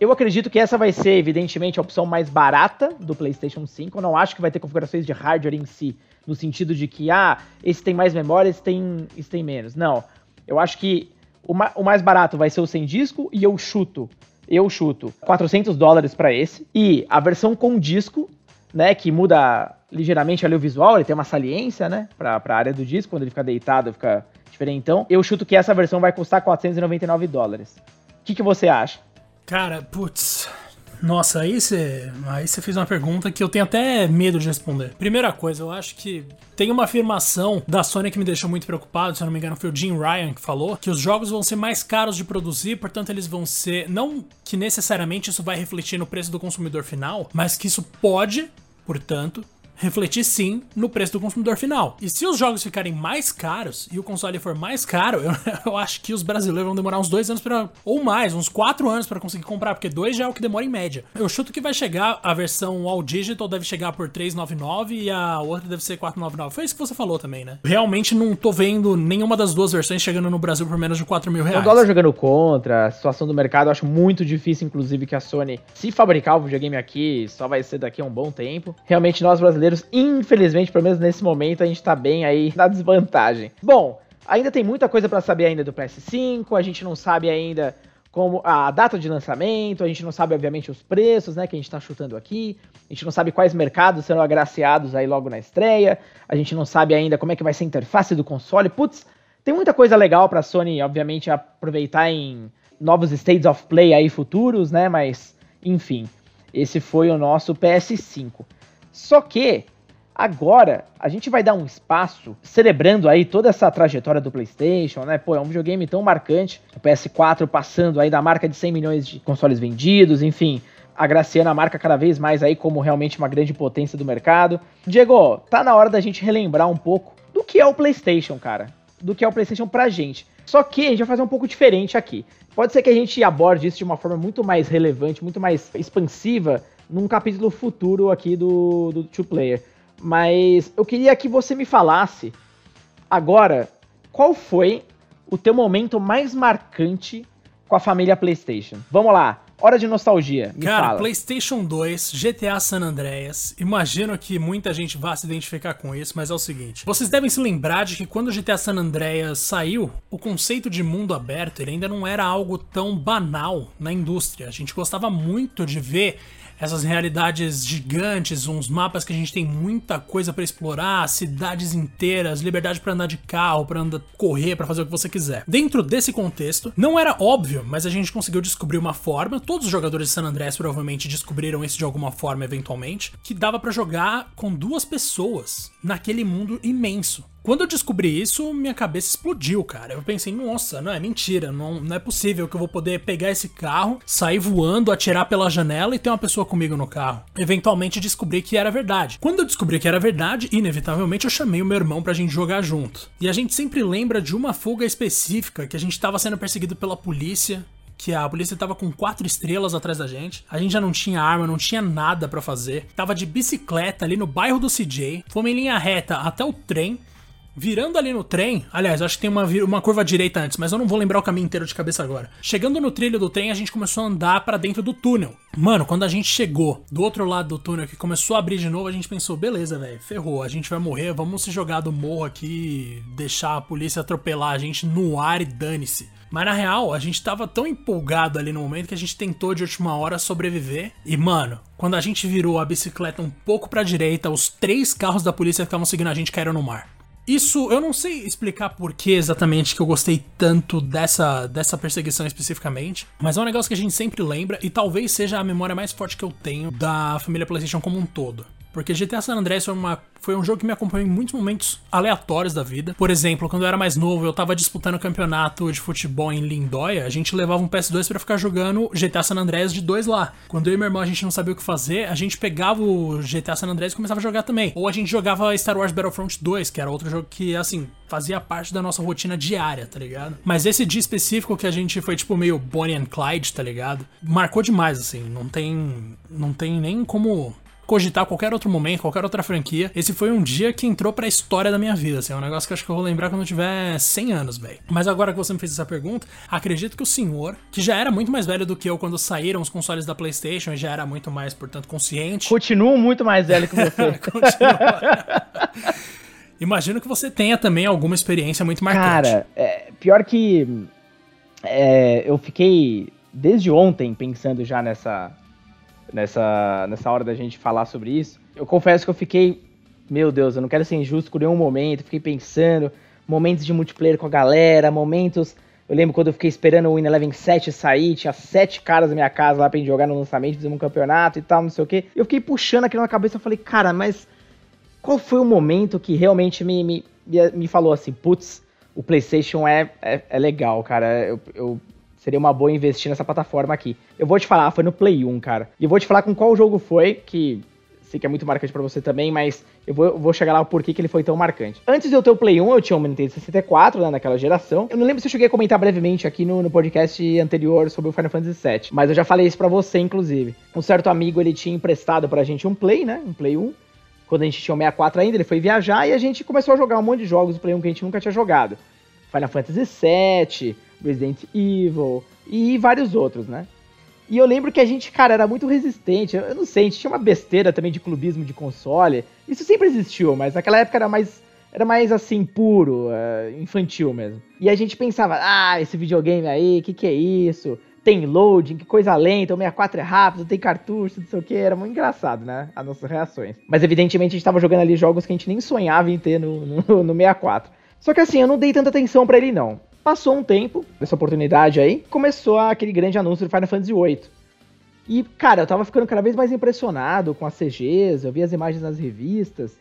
eu acredito que essa vai ser, evidentemente, a opção mais barata do PlayStation 5. Eu não acho que vai ter configurações de hardware em si, no sentido de que, ah, esse tem mais memória, esse tem, esse tem menos. Não. Eu acho que o, ma o mais barato vai ser o sem disco e eu chuto, eu chuto 400 dólares para esse. E a versão com disco, né, que muda ligeiramente ali o visual, ele tem uma saliência, né, pra, pra área do disco, quando ele fica deitado, fica diferente. Então, eu chuto que essa versão vai custar 499 dólares. O que, que você acha? Cara, putz. Nossa, aí você aí fez uma pergunta que eu tenho até medo de responder. Primeira coisa, eu acho que tem uma afirmação da Sony que me deixou muito preocupado, se eu não me engano foi o Jim Ryan que falou, que os jogos vão ser mais caros de produzir, portanto eles vão ser, não que necessariamente isso vai refletir no preço do consumidor final, mas que isso pode, portanto, refletir sim no preço do consumidor final. E se os jogos ficarem mais caros e o console for mais caro, eu, eu acho que os brasileiros vão demorar uns dois anos para ou mais, uns quatro anos para conseguir comprar, porque dois já é o que demora em média. Eu chuto que vai chegar a versão All Digital deve chegar por 399 e a outra deve ser 499. Foi isso que você falou também, né? Realmente não tô vendo nenhuma das duas versões chegando no Brasil por menos de 4 mil reais. O dólar jogando contra, a situação do mercado, eu acho muito difícil, inclusive, que a Sony, se fabricar o videogame aqui, só vai ser daqui a um bom tempo. Realmente, nós brasileiros brasileiros, infelizmente, pelo menos nesse momento, a gente tá bem aí na desvantagem. Bom, ainda tem muita coisa para saber ainda do PS5, a gente não sabe ainda como a data de lançamento, a gente não sabe, obviamente, os preços, né, que a gente está chutando aqui, a gente não sabe quais mercados serão agraciados aí logo na estreia, a gente não sabe ainda como é que vai ser a interface do console. Putz, tem muita coisa legal para a Sony, obviamente, aproveitar em novos states of play aí futuros, né, mas, enfim, esse foi o nosso PS5. Só que agora a gente vai dar um espaço celebrando aí toda essa trajetória do PlayStation, né? Pô, é um videogame tão marcante, o PS4 passando aí da marca de 100 milhões de consoles vendidos, enfim, agraciando a marca cada vez mais aí como realmente uma grande potência do mercado. Diego, tá na hora da gente relembrar um pouco do que é o PlayStation, cara. Do que é o PlayStation pra gente. Só que a gente vai fazer um pouco diferente aqui. Pode ser que a gente aborde isso de uma forma muito mais relevante, muito mais expansiva num capítulo futuro aqui do, do Two Player. Mas eu queria que você me falasse agora qual foi o teu momento mais marcante com a família PlayStation. Vamos lá, hora de nostalgia. Me Cara, fala. PlayStation 2, GTA San Andreas. Imagino que muita gente vá se identificar com isso, mas é o seguinte: vocês devem se lembrar de que quando o GTA San Andreas saiu, o conceito de mundo aberto ele ainda não era algo tão banal na indústria. A gente gostava muito de ver essas realidades gigantes, uns mapas que a gente tem muita coisa para explorar, cidades inteiras, liberdade para andar de carro, para andar correr, para fazer o que você quiser. Dentro desse contexto, não era óbvio, mas a gente conseguiu descobrir uma forma, todos os jogadores de San Andreas provavelmente descobriram isso de alguma forma eventualmente, que dava para jogar com duas pessoas naquele mundo imenso. Quando eu descobri isso, minha cabeça explodiu, cara. Eu pensei, nossa, não é mentira, não, não é possível que eu vou poder pegar esse carro, sair voando, atirar pela janela e ter uma pessoa comigo no carro. Eventualmente descobri que era verdade. Quando eu descobri que era verdade, inevitavelmente eu chamei o meu irmão pra gente jogar junto. E a gente sempre lembra de uma fuga específica que a gente tava sendo perseguido pela polícia que a polícia tava com quatro estrelas atrás da gente. A gente já não tinha arma, não tinha nada para fazer. Tava de bicicleta ali no bairro do CJ. Fomos em linha reta até o trem. Virando ali no trem, aliás, acho que tem uma, uma curva direita antes, mas eu não vou lembrar o caminho inteiro de cabeça agora. Chegando no trilho do trem, a gente começou a andar para dentro do túnel. Mano, quando a gente chegou do outro lado do túnel que começou a abrir de novo, a gente pensou, beleza, velho, ferrou, a gente vai morrer, vamos se jogar do morro aqui, deixar a polícia atropelar a gente no ar e dane-se. Mas na real, a gente tava tão empolgado ali no momento que a gente tentou de última hora sobreviver. E mano, quando a gente virou a bicicleta um pouco pra direita, os três carros da polícia que estavam seguindo a gente caíram no mar. Isso, eu não sei explicar por que exatamente que eu gostei tanto dessa, dessa perseguição especificamente, mas é um negócio que a gente sempre lembra e talvez seja a memória mais forte que eu tenho da família PlayStation como um todo. Porque GTA San Andreas foi, uma, foi um jogo que me acompanhou em muitos momentos aleatórios da vida. Por exemplo, quando eu era mais novo, eu tava disputando campeonato de futebol em Lindóia, a gente levava um PS2 para ficar jogando GTA San Andreas de dois lá. Quando eu e meu irmão a gente não sabia o que fazer, a gente pegava o GTA San Andreas e começava a jogar também. Ou a gente jogava Star Wars Battlefront 2, que era outro jogo que, assim, fazia parte da nossa rotina diária, tá ligado? Mas esse dia específico que a gente foi, tipo, meio Bonnie and Clyde, tá ligado? Marcou demais, assim. Não tem. Não tem nem como cogitar qualquer outro momento, qualquer outra franquia. Esse foi um dia que entrou pra história da minha vida, assim, é um negócio que eu acho que eu vou lembrar quando eu tiver 100 anos, velho. Mas agora que você me fez essa pergunta, acredito que o senhor, que já era muito mais velho do que eu quando saíram os consoles da PlayStation e já era muito mais, portanto, consciente. Continuo muito mais velho que você. Continua. Imagino que você tenha também alguma experiência muito marcante. Cara, é, pior que é, eu fiquei desde ontem pensando já nessa, nessa, nessa hora da gente falar sobre isso. Eu confesso que eu fiquei, meu Deus, eu não quero ser injusto por nenhum momento, fiquei pensando, momentos de multiplayer com a galera, momentos. Eu lembro quando eu fiquei esperando o Win Eleven 7 sair, tinha sete caras na minha casa lá pra gente jogar no lançamento, fizemos um campeonato e tal, não sei o quê. Eu fiquei puxando aquilo na cabeça e falei, cara, mas qual foi o momento que realmente me, me, me falou assim, putz, o PlayStation é, é, é legal, cara. Eu, eu seria uma boa investir nessa plataforma aqui. Eu vou te falar, foi no Play 1, cara. E eu vou te falar com qual jogo foi, que sei que é muito marcante para você também, mas eu vou, vou chegar lá o porquê que ele foi tão marcante. Antes de eu ter o Play 1, eu tinha um Nintendo 64, né, naquela geração. Eu não lembro se eu cheguei a comentar brevemente aqui no, no podcast anterior sobre o Final Fantasy VII, mas eu já falei isso para você, inclusive. Um certo amigo, ele tinha emprestado pra gente um Play, né, um Play 1, quando a gente tinha o 64 ainda, ele foi viajar e a gente começou a jogar um monte de jogos do Play 1 que a gente nunca tinha jogado. Final Fantasy VII, Resident Evil e vários outros, né? E eu lembro que a gente, cara, era muito resistente. Eu não sei, a gente tinha uma besteira também de clubismo de console. Isso sempre existiu, mas naquela época era mais, era mais assim, puro, uh, infantil mesmo. E a gente pensava, ah, esse videogame aí, que que é isso? Tem loading, que coisa lenta, o 64 é rápido, tem cartucho, não sei o que. Era muito engraçado, né? As nossas reações. Mas evidentemente a gente tava jogando ali jogos que a gente nem sonhava em ter no, no, no 64. Só que assim, eu não dei tanta atenção para ele não. Passou um tempo dessa oportunidade aí, começou aquele grande anúncio do Final Fantasy VIII. E, cara, eu tava ficando cada vez mais impressionado com as CGs, eu vi as imagens nas revistas.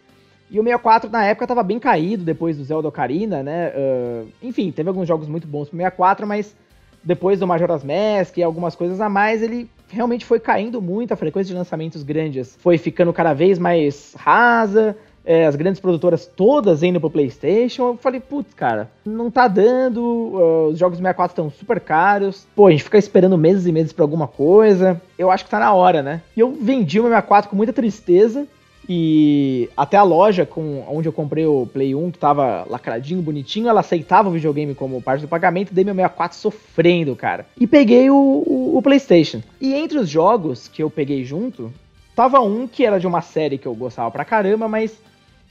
E o 64 na época tava bem caído depois do Zelda Ocarina, né? Uh, enfim, teve alguns jogos muito bons pro 64, mas depois do Majora's Mask e algumas coisas a mais, ele realmente foi caindo muito, a frequência de lançamentos grandes foi ficando cada vez mais rasa é, as grandes produtoras todas indo pro PlayStation. Eu falei, putz, cara, não tá dando. Uh, os jogos 64 estão super caros. Pô, a gente fica esperando meses e meses pra alguma coisa. Eu acho que tá na hora, né? E eu vendi o 64 com muita tristeza. E até a loja com onde eu comprei o Play 1, que tava lacradinho, bonitinho, ela aceitava o videogame como parte do pagamento, dei meu 64 sofrendo, cara. E peguei o, o, o PlayStation. E entre os jogos que eu peguei junto, tava um que era de uma série que eu gostava pra caramba, mas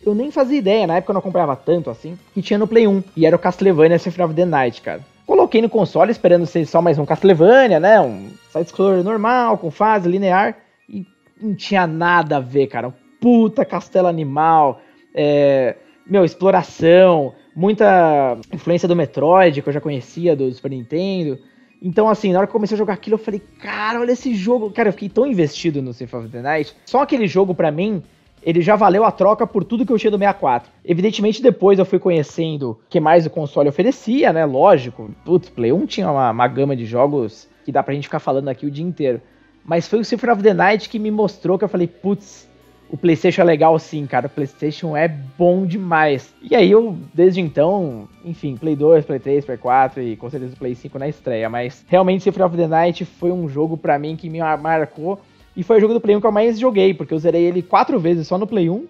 eu nem fazia ideia, na época eu não acompanhava tanto assim, que tinha no Play 1, e era o Castlevania Symphony of the Night, cara. Coloquei no console esperando ser só mais um Castlevania, né? Um side-scroller normal, com fase linear, e não tinha nada a ver, cara. Puta castelo animal, é, meu, exploração, muita influência do Metroid, que eu já conhecia do Super Nintendo. Então, assim, na hora que eu comecei a jogar aquilo, eu falei, cara, olha esse jogo. Cara, eu fiquei tão investido no Symphony of the Night. Só aquele jogo, para mim, ele já valeu a troca por tudo que eu tinha do 64. Evidentemente, depois eu fui conhecendo o que mais o console oferecia, né? Lógico, putz, Play 1 tinha uma, uma gama de jogos que dá pra gente ficar falando aqui o dia inteiro. Mas foi o Symphony of the Night que me mostrou que eu falei, putz, o PlayStation é legal sim, cara. O PlayStation é bom demais. E aí eu, desde então, enfim, Play 2, Play 3, Play 4 e com certeza Play 5 na estreia. Mas realmente Symphony of the Night foi um jogo para mim que me marcou. E foi o jogo do Play 1 que eu mais joguei, porque eu zerei ele quatro vezes só no Play 1.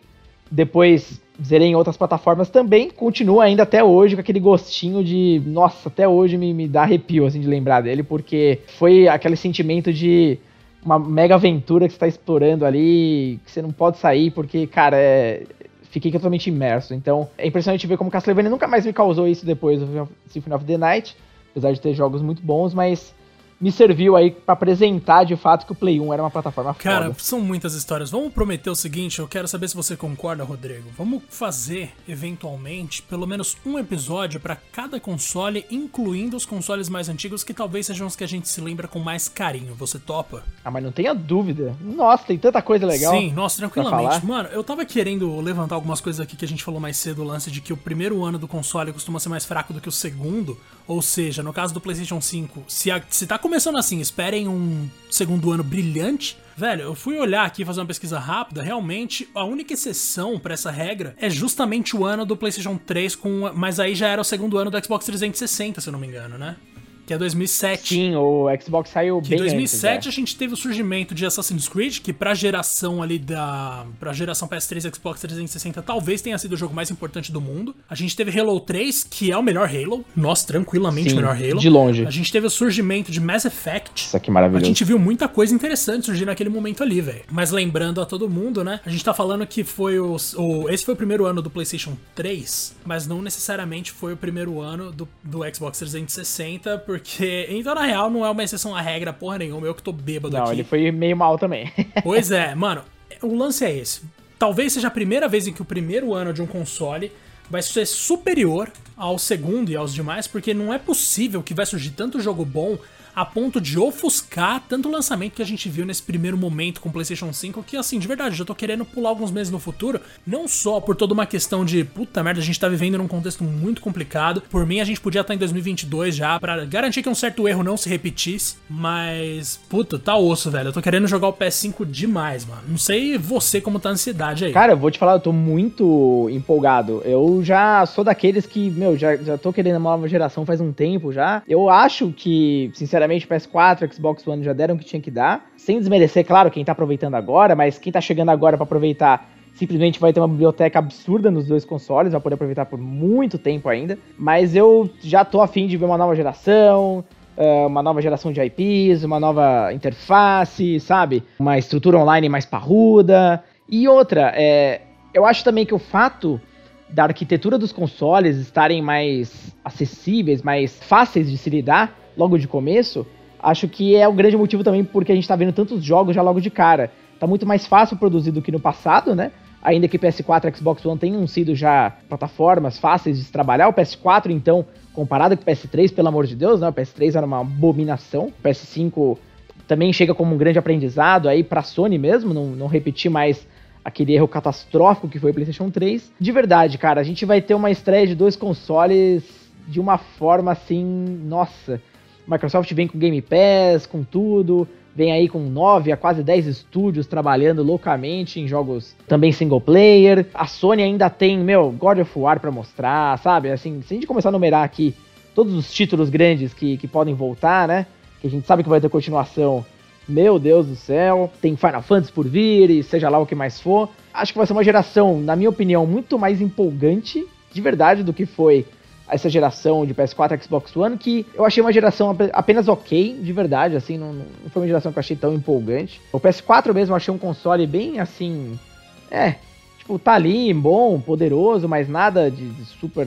Depois zerei em outras plataformas também. Continua ainda até hoje com aquele gostinho de. Nossa, até hoje me, me dá arrepio assim, de lembrar dele, porque foi aquele sentimento de uma mega aventura que você tá explorando ali, que você não pode sair, porque, cara, é, fiquei totalmente imerso. Então, é impressionante ver como Castlevania nunca mais me causou isso depois do Symphony of the Night, apesar de ter jogos muito bons, mas me serviu aí para apresentar de fato que o Play 1 era uma plataforma Cara, foda. são muitas histórias. Vamos prometer o seguinte, eu quero saber se você concorda, Rodrigo. Vamos fazer, eventualmente, pelo menos um episódio para cada console, incluindo os consoles mais antigos, que talvez sejam os que a gente se lembra com mais carinho. Você topa? Ah, mas não tenha dúvida. Nossa, tem tanta coisa legal. Sim, nossa, tranquilamente. Mano, eu tava querendo levantar algumas coisas aqui que a gente falou mais cedo, o lance de que o primeiro ano do console costuma ser mais fraco do que o segundo. Ou seja, no caso do PlayStation 5, se, a, se tá começando assim, esperem um segundo ano brilhante. Velho, eu fui olhar aqui fazer uma pesquisa rápida, realmente a única exceção para essa regra é justamente o ano do PlayStation 3 com, mas aí já era o segundo ano do Xbox 360, se eu não me engano, né? Que é 2007. Sim, o Xbox saiu que bem Em 2007 antes, é. a gente teve o surgimento de Assassin's Creed, que pra geração ali da... pra geração PS3 e Xbox 360 talvez tenha sido o jogo mais importante do mundo. A gente teve Halo 3, que é o melhor Halo. Nossa, tranquilamente Sim, o melhor Halo. de longe. A gente teve o surgimento de Mass Effect. Isso aqui é maravilhoso. A gente viu muita coisa interessante surgir naquele momento ali, velho. Mas lembrando a todo mundo, né? A gente tá falando que foi o, o, Esse foi o primeiro ano do PlayStation 3, mas não necessariamente foi o primeiro ano do, do Xbox 360, porque. Então, na real, não é uma exceção à regra, porra nenhuma. Eu que tô bêbado não, aqui. ele foi meio mal também. pois é, mano. O lance é esse. Talvez seja a primeira vez em que o primeiro ano de um console vai ser superior ao segundo e aos demais, porque não é possível que vai surgir tanto jogo bom a ponto de ofuscar tanto lançamento que a gente viu nesse primeiro momento com o PlayStation 5, que assim, de verdade, já tô querendo pular alguns meses no futuro, não só por toda uma questão de puta merda, a gente tá vivendo num contexto muito complicado. Por mim, a gente podia estar em 2022 já para garantir que um certo erro não se repetisse, mas puta, tá osso, velho. Eu tô querendo jogar o PS5 demais, mano. Não sei você como tá a ansiedade aí. Cara, eu vou te falar, eu tô muito empolgado. Eu já sou daqueles que, meu, já, já tô querendo uma nova geração faz um tempo já. Eu acho que, sinceramente, PS4, Xbox One já deram o que tinha que dar. Sem desmerecer, claro, quem tá aproveitando agora, mas quem tá chegando agora para aproveitar simplesmente vai ter uma biblioteca absurda nos dois consoles, vai poder aproveitar por muito tempo ainda. Mas eu já tô afim de ver uma nova geração, uma nova geração de IPs, uma nova interface, sabe? Uma estrutura online mais parruda. E outra, é, eu acho também que o fato da arquitetura dos consoles estarem mais acessíveis, mais fáceis de se lidar, logo de começo, acho que é o grande motivo também porque a gente tá vendo tantos jogos já logo de cara. Tá muito mais fácil produzir do que no passado, né? Ainda que PS4 e Xbox One tenham sido já plataformas fáceis de trabalhar, o PS4, então, comparado com o PS3, pelo amor de Deus, né? O PS3 era uma abominação. O PS5 também chega como um grande aprendizado aí pra Sony mesmo, não, não repetir mais aquele erro catastrófico que foi o PlayStation 3. De verdade, cara, a gente vai ter uma estreia de dois consoles de uma forma assim, nossa. Microsoft vem com Game Pass, com tudo, vem aí com 9 a quase 10 estúdios trabalhando loucamente em jogos também single player. A Sony ainda tem, meu, God of War pra mostrar, sabe? Assim, se a gente começar a numerar aqui todos os títulos grandes que, que podem voltar, né? Que a gente sabe que vai ter continuação. Meu Deus do céu, tem Final Fantasy por vir e seja lá o que mais for. Acho que vai ser uma geração, na minha opinião, muito mais empolgante, de verdade, do que foi essa geração de PS4 e Xbox One, que eu achei uma geração apenas ok, de verdade, assim, não, não foi uma geração que eu achei tão empolgante. O PS4 mesmo eu achei um console bem assim. É, tipo, tá ali, bom, poderoso, mas nada de, de super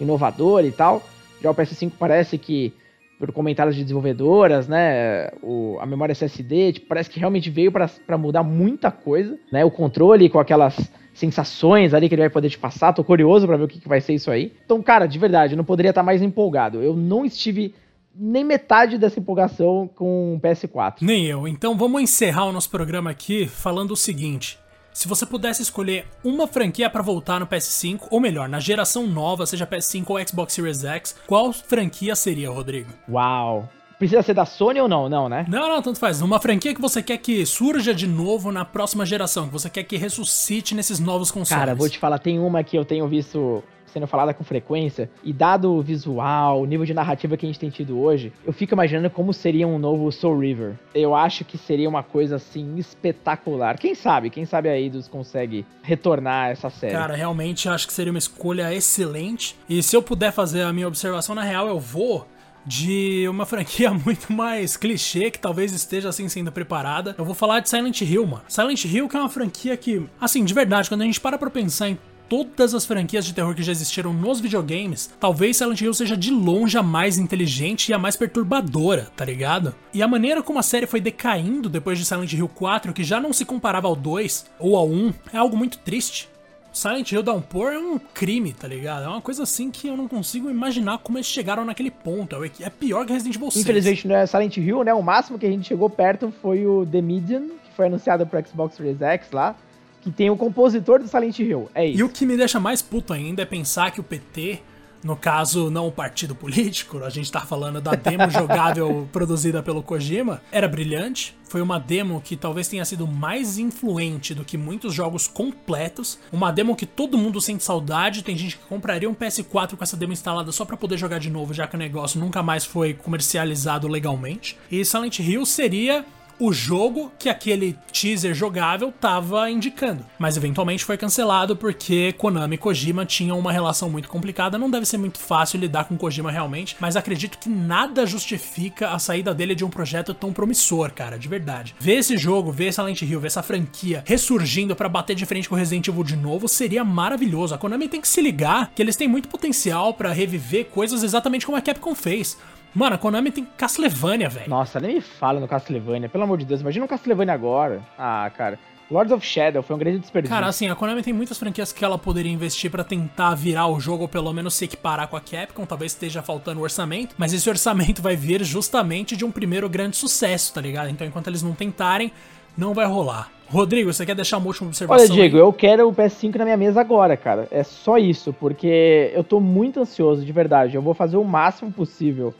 inovador e tal. Já o PS5 parece que, por comentários de desenvolvedoras, né, o, a memória SSD, tipo, parece que realmente veio para mudar muita coisa, né, o controle com aquelas sensações ali que ele vai poder te passar. Tô curioso para ver o que, que vai ser isso aí. Então, cara, de verdade, eu não poderia estar mais empolgado. Eu não estive nem metade dessa empolgação com o PS4. Nem eu. Então vamos encerrar o nosso programa aqui falando o seguinte. Se você pudesse escolher uma franquia para voltar no PS5, ou melhor, na geração nova, seja PS5 ou Xbox Series X, qual franquia seria, Rodrigo? Uau! Precisa ser da Sony ou não? Não, né? Não, não, tanto faz. Uma franquia que você quer que surja de novo na próxima geração, que você quer que ressuscite nesses novos consoles. Cara, vou te falar, tem uma que eu tenho visto sendo falada com frequência, e dado o visual, o nível de narrativa que a gente tem tido hoje, eu fico imaginando como seria um novo Soul River. Eu acho que seria uma coisa assim espetacular. Quem sabe, quem sabe a Eidos consegue retornar essa série. Cara, realmente acho que seria uma escolha excelente. E se eu puder fazer a minha observação na real, eu vou de uma franquia muito mais clichê, que talvez esteja assim sendo preparada. Eu vou falar de Silent Hill, mano. Silent Hill que é uma franquia que, assim, de verdade, quando a gente para pra pensar em todas as franquias de terror que já existiram nos videogames, talvez Silent Hill seja de longe a mais inteligente e a mais perturbadora, tá ligado? E a maneira como a série foi decaindo depois de Silent Hill 4, que já não se comparava ao 2 ou ao 1, é algo muito triste. Silent Hill Downpour é um crime, tá ligado? É uma coisa assim que eu não consigo imaginar como eles chegaram naquele ponto. É, é pior que Resident Evil 6. Infelizmente não é Silent Hill, né? O máximo que a gente chegou perto foi o The Medium, que foi anunciado pro Xbox Series X lá que tem o compositor do Silent Hill. É isso. E o que me deixa mais puto ainda é pensar que o PT, no caso, não o partido político, a gente tá falando da demo jogável produzida pelo Kojima, era brilhante. Foi uma demo que talvez tenha sido mais influente do que muitos jogos completos. Uma demo que todo mundo sente saudade. Tem gente que compraria um PS4 com essa demo instalada só para poder jogar de novo, já que o negócio nunca mais foi comercializado legalmente. E Silent Hill seria o jogo que aquele teaser jogável tava indicando. Mas eventualmente foi cancelado porque Konami e Kojima tinham uma relação muito complicada. Não deve ser muito fácil lidar com Kojima realmente, mas acredito que nada justifica a saída dele de um projeto tão promissor, cara, de verdade. Ver esse jogo, ver Silent Hill, ver essa franquia ressurgindo para bater de frente com Resident Evil de novo seria maravilhoso. A Konami tem que se ligar que eles têm muito potencial para reviver coisas exatamente como a Capcom fez. Mano, a Konami tem Castlevania, velho. Nossa, nem me fala no Castlevania, pelo amor de Deus. Imagina um Castlevania agora. Ah, cara. Lords of Shadow foi um grande desperdício. Cara, assim, a Konami tem muitas franquias que ela poderia investir para tentar virar o jogo ou pelo menos se equiparar com a Capcom. Talvez esteja faltando orçamento, mas esse orçamento vai vir justamente de um primeiro grande sucesso, tá ligado? Então, enquanto eles não tentarem, não vai rolar. Rodrigo, você quer deixar uma última observação? Olha, Diego, aí? eu quero o PS5 na minha mesa agora, cara. É só isso, porque eu tô muito ansioso, de verdade. Eu vou fazer o máximo possível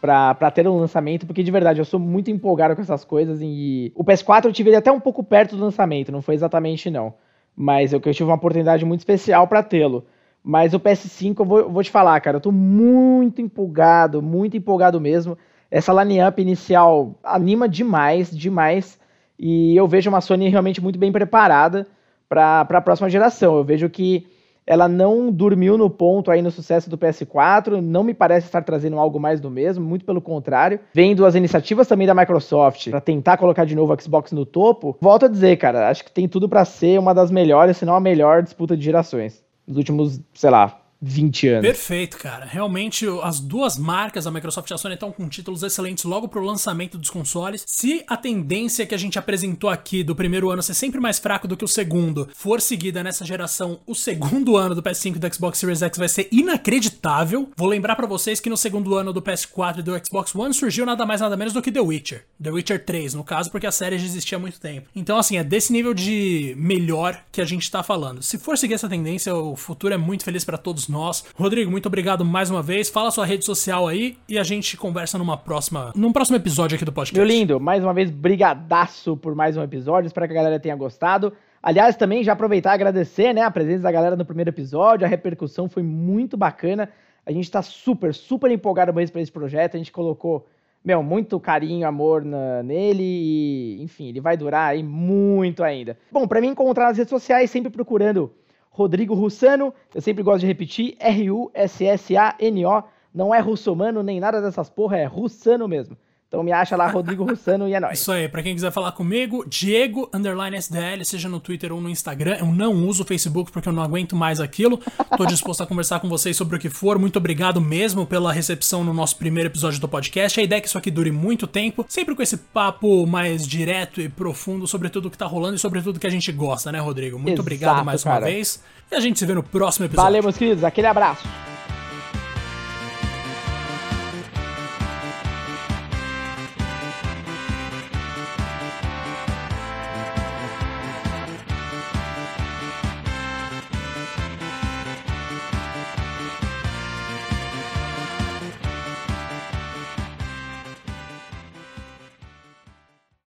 para ter um lançamento, porque de verdade eu sou muito empolgado com essas coisas e o PS4 eu tive ele até um pouco perto do lançamento, não foi exatamente não, mas eu, eu tive uma oportunidade muito especial para tê-lo. Mas o PS5 eu vou, vou te falar, cara, eu tô muito empolgado, muito empolgado mesmo. Essa line-up inicial anima demais, demais. E eu vejo uma Sony realmente muito bem preparada para a próxima geração. Eu vejo que ela não dormiu no ponto aí no sucesso do PS4, não me parece estar trazendo algo mais do mesmo, muito pelo contrário. Vendo as iniciativas também da Microsoft para tentar colocar de novo o Xbox no topo, volto a dizer, cara, acho que tem tudo para ser uma das melhores, se não a melhor disputa de gerações. Nos últimos, sei lá, 20 anos. Perfeito, cara. Realmente, as duas marcas, a Microsoft e a Sony, estão com títulos excelentes logo pro lançamento dos consoles. Se a tendência que a gente apresentou aqui do primeiro ano ser sempre mais fraco do que o segundo for seguida nessa geração, o segundo ano do PS5 e do Xbox Series X vai ser inacreditável. Vou lembrar para vocês que no segundo ano do PS4 e do Xbox One surgiu nada mais nada menos do que The Witcher. The Witcher 3, no caso, porque a série já existia há muito tempo. Então, assim, é desse nível de melhor que a gente tá falando. Se for seguir essa tendência, o futuro é muito feliz para todos nós. Rodrigo, muito obrigado mais uma vez. Fala sua rede social aí e a gente conversa numa próxima, num próximo episódio aqui do podcast. Meu lindo, mais uma vez, brigadaço por mais um episódio. Espero que a galera tenha gostado. Aliás, também já aproveitar e agradecer, né, a presença da galera no primeiro episódio. A repercussão foi muito bacana. A gente tá super, super empolgado mesmo para esse projeto. A gente colocou, meu, muito carinho, amor na, nele e, enfim, ele vai durar aí muito ainda. Bom, para me encontrar nas redes sociais, sempre procurando Rodrigo Russano, eu sempre gosto de repetir, R-U-S-S-A-N-O, não é russomano nem nada dessas porra, é russano mesmo. Então me acha lá, Rodrigo Russano, e é nóis. Isso aí, pra quem quiser falar comigo, Diego Underline SDL, seja no Twitter ou no Instagram. Eu não uso o Facebook porque eu não aguento mais aquilo. Tô disposto a conversar com vocês sobre o que for. Muito obrigado mesmo pela recepção no nosso primeiro episódio do podcast. A ideia é que isso aqui dure muito tempo, sempre com esse papo mais direto e profundo sobre tudo que tá rolando e sobre tudo que a gente gosta, né, Rodrigo? Muito Exato, obrigado mais cara. uma vez. E a gente se vê no próximo episódio. Valeu, meus queridos. Aquele abraço.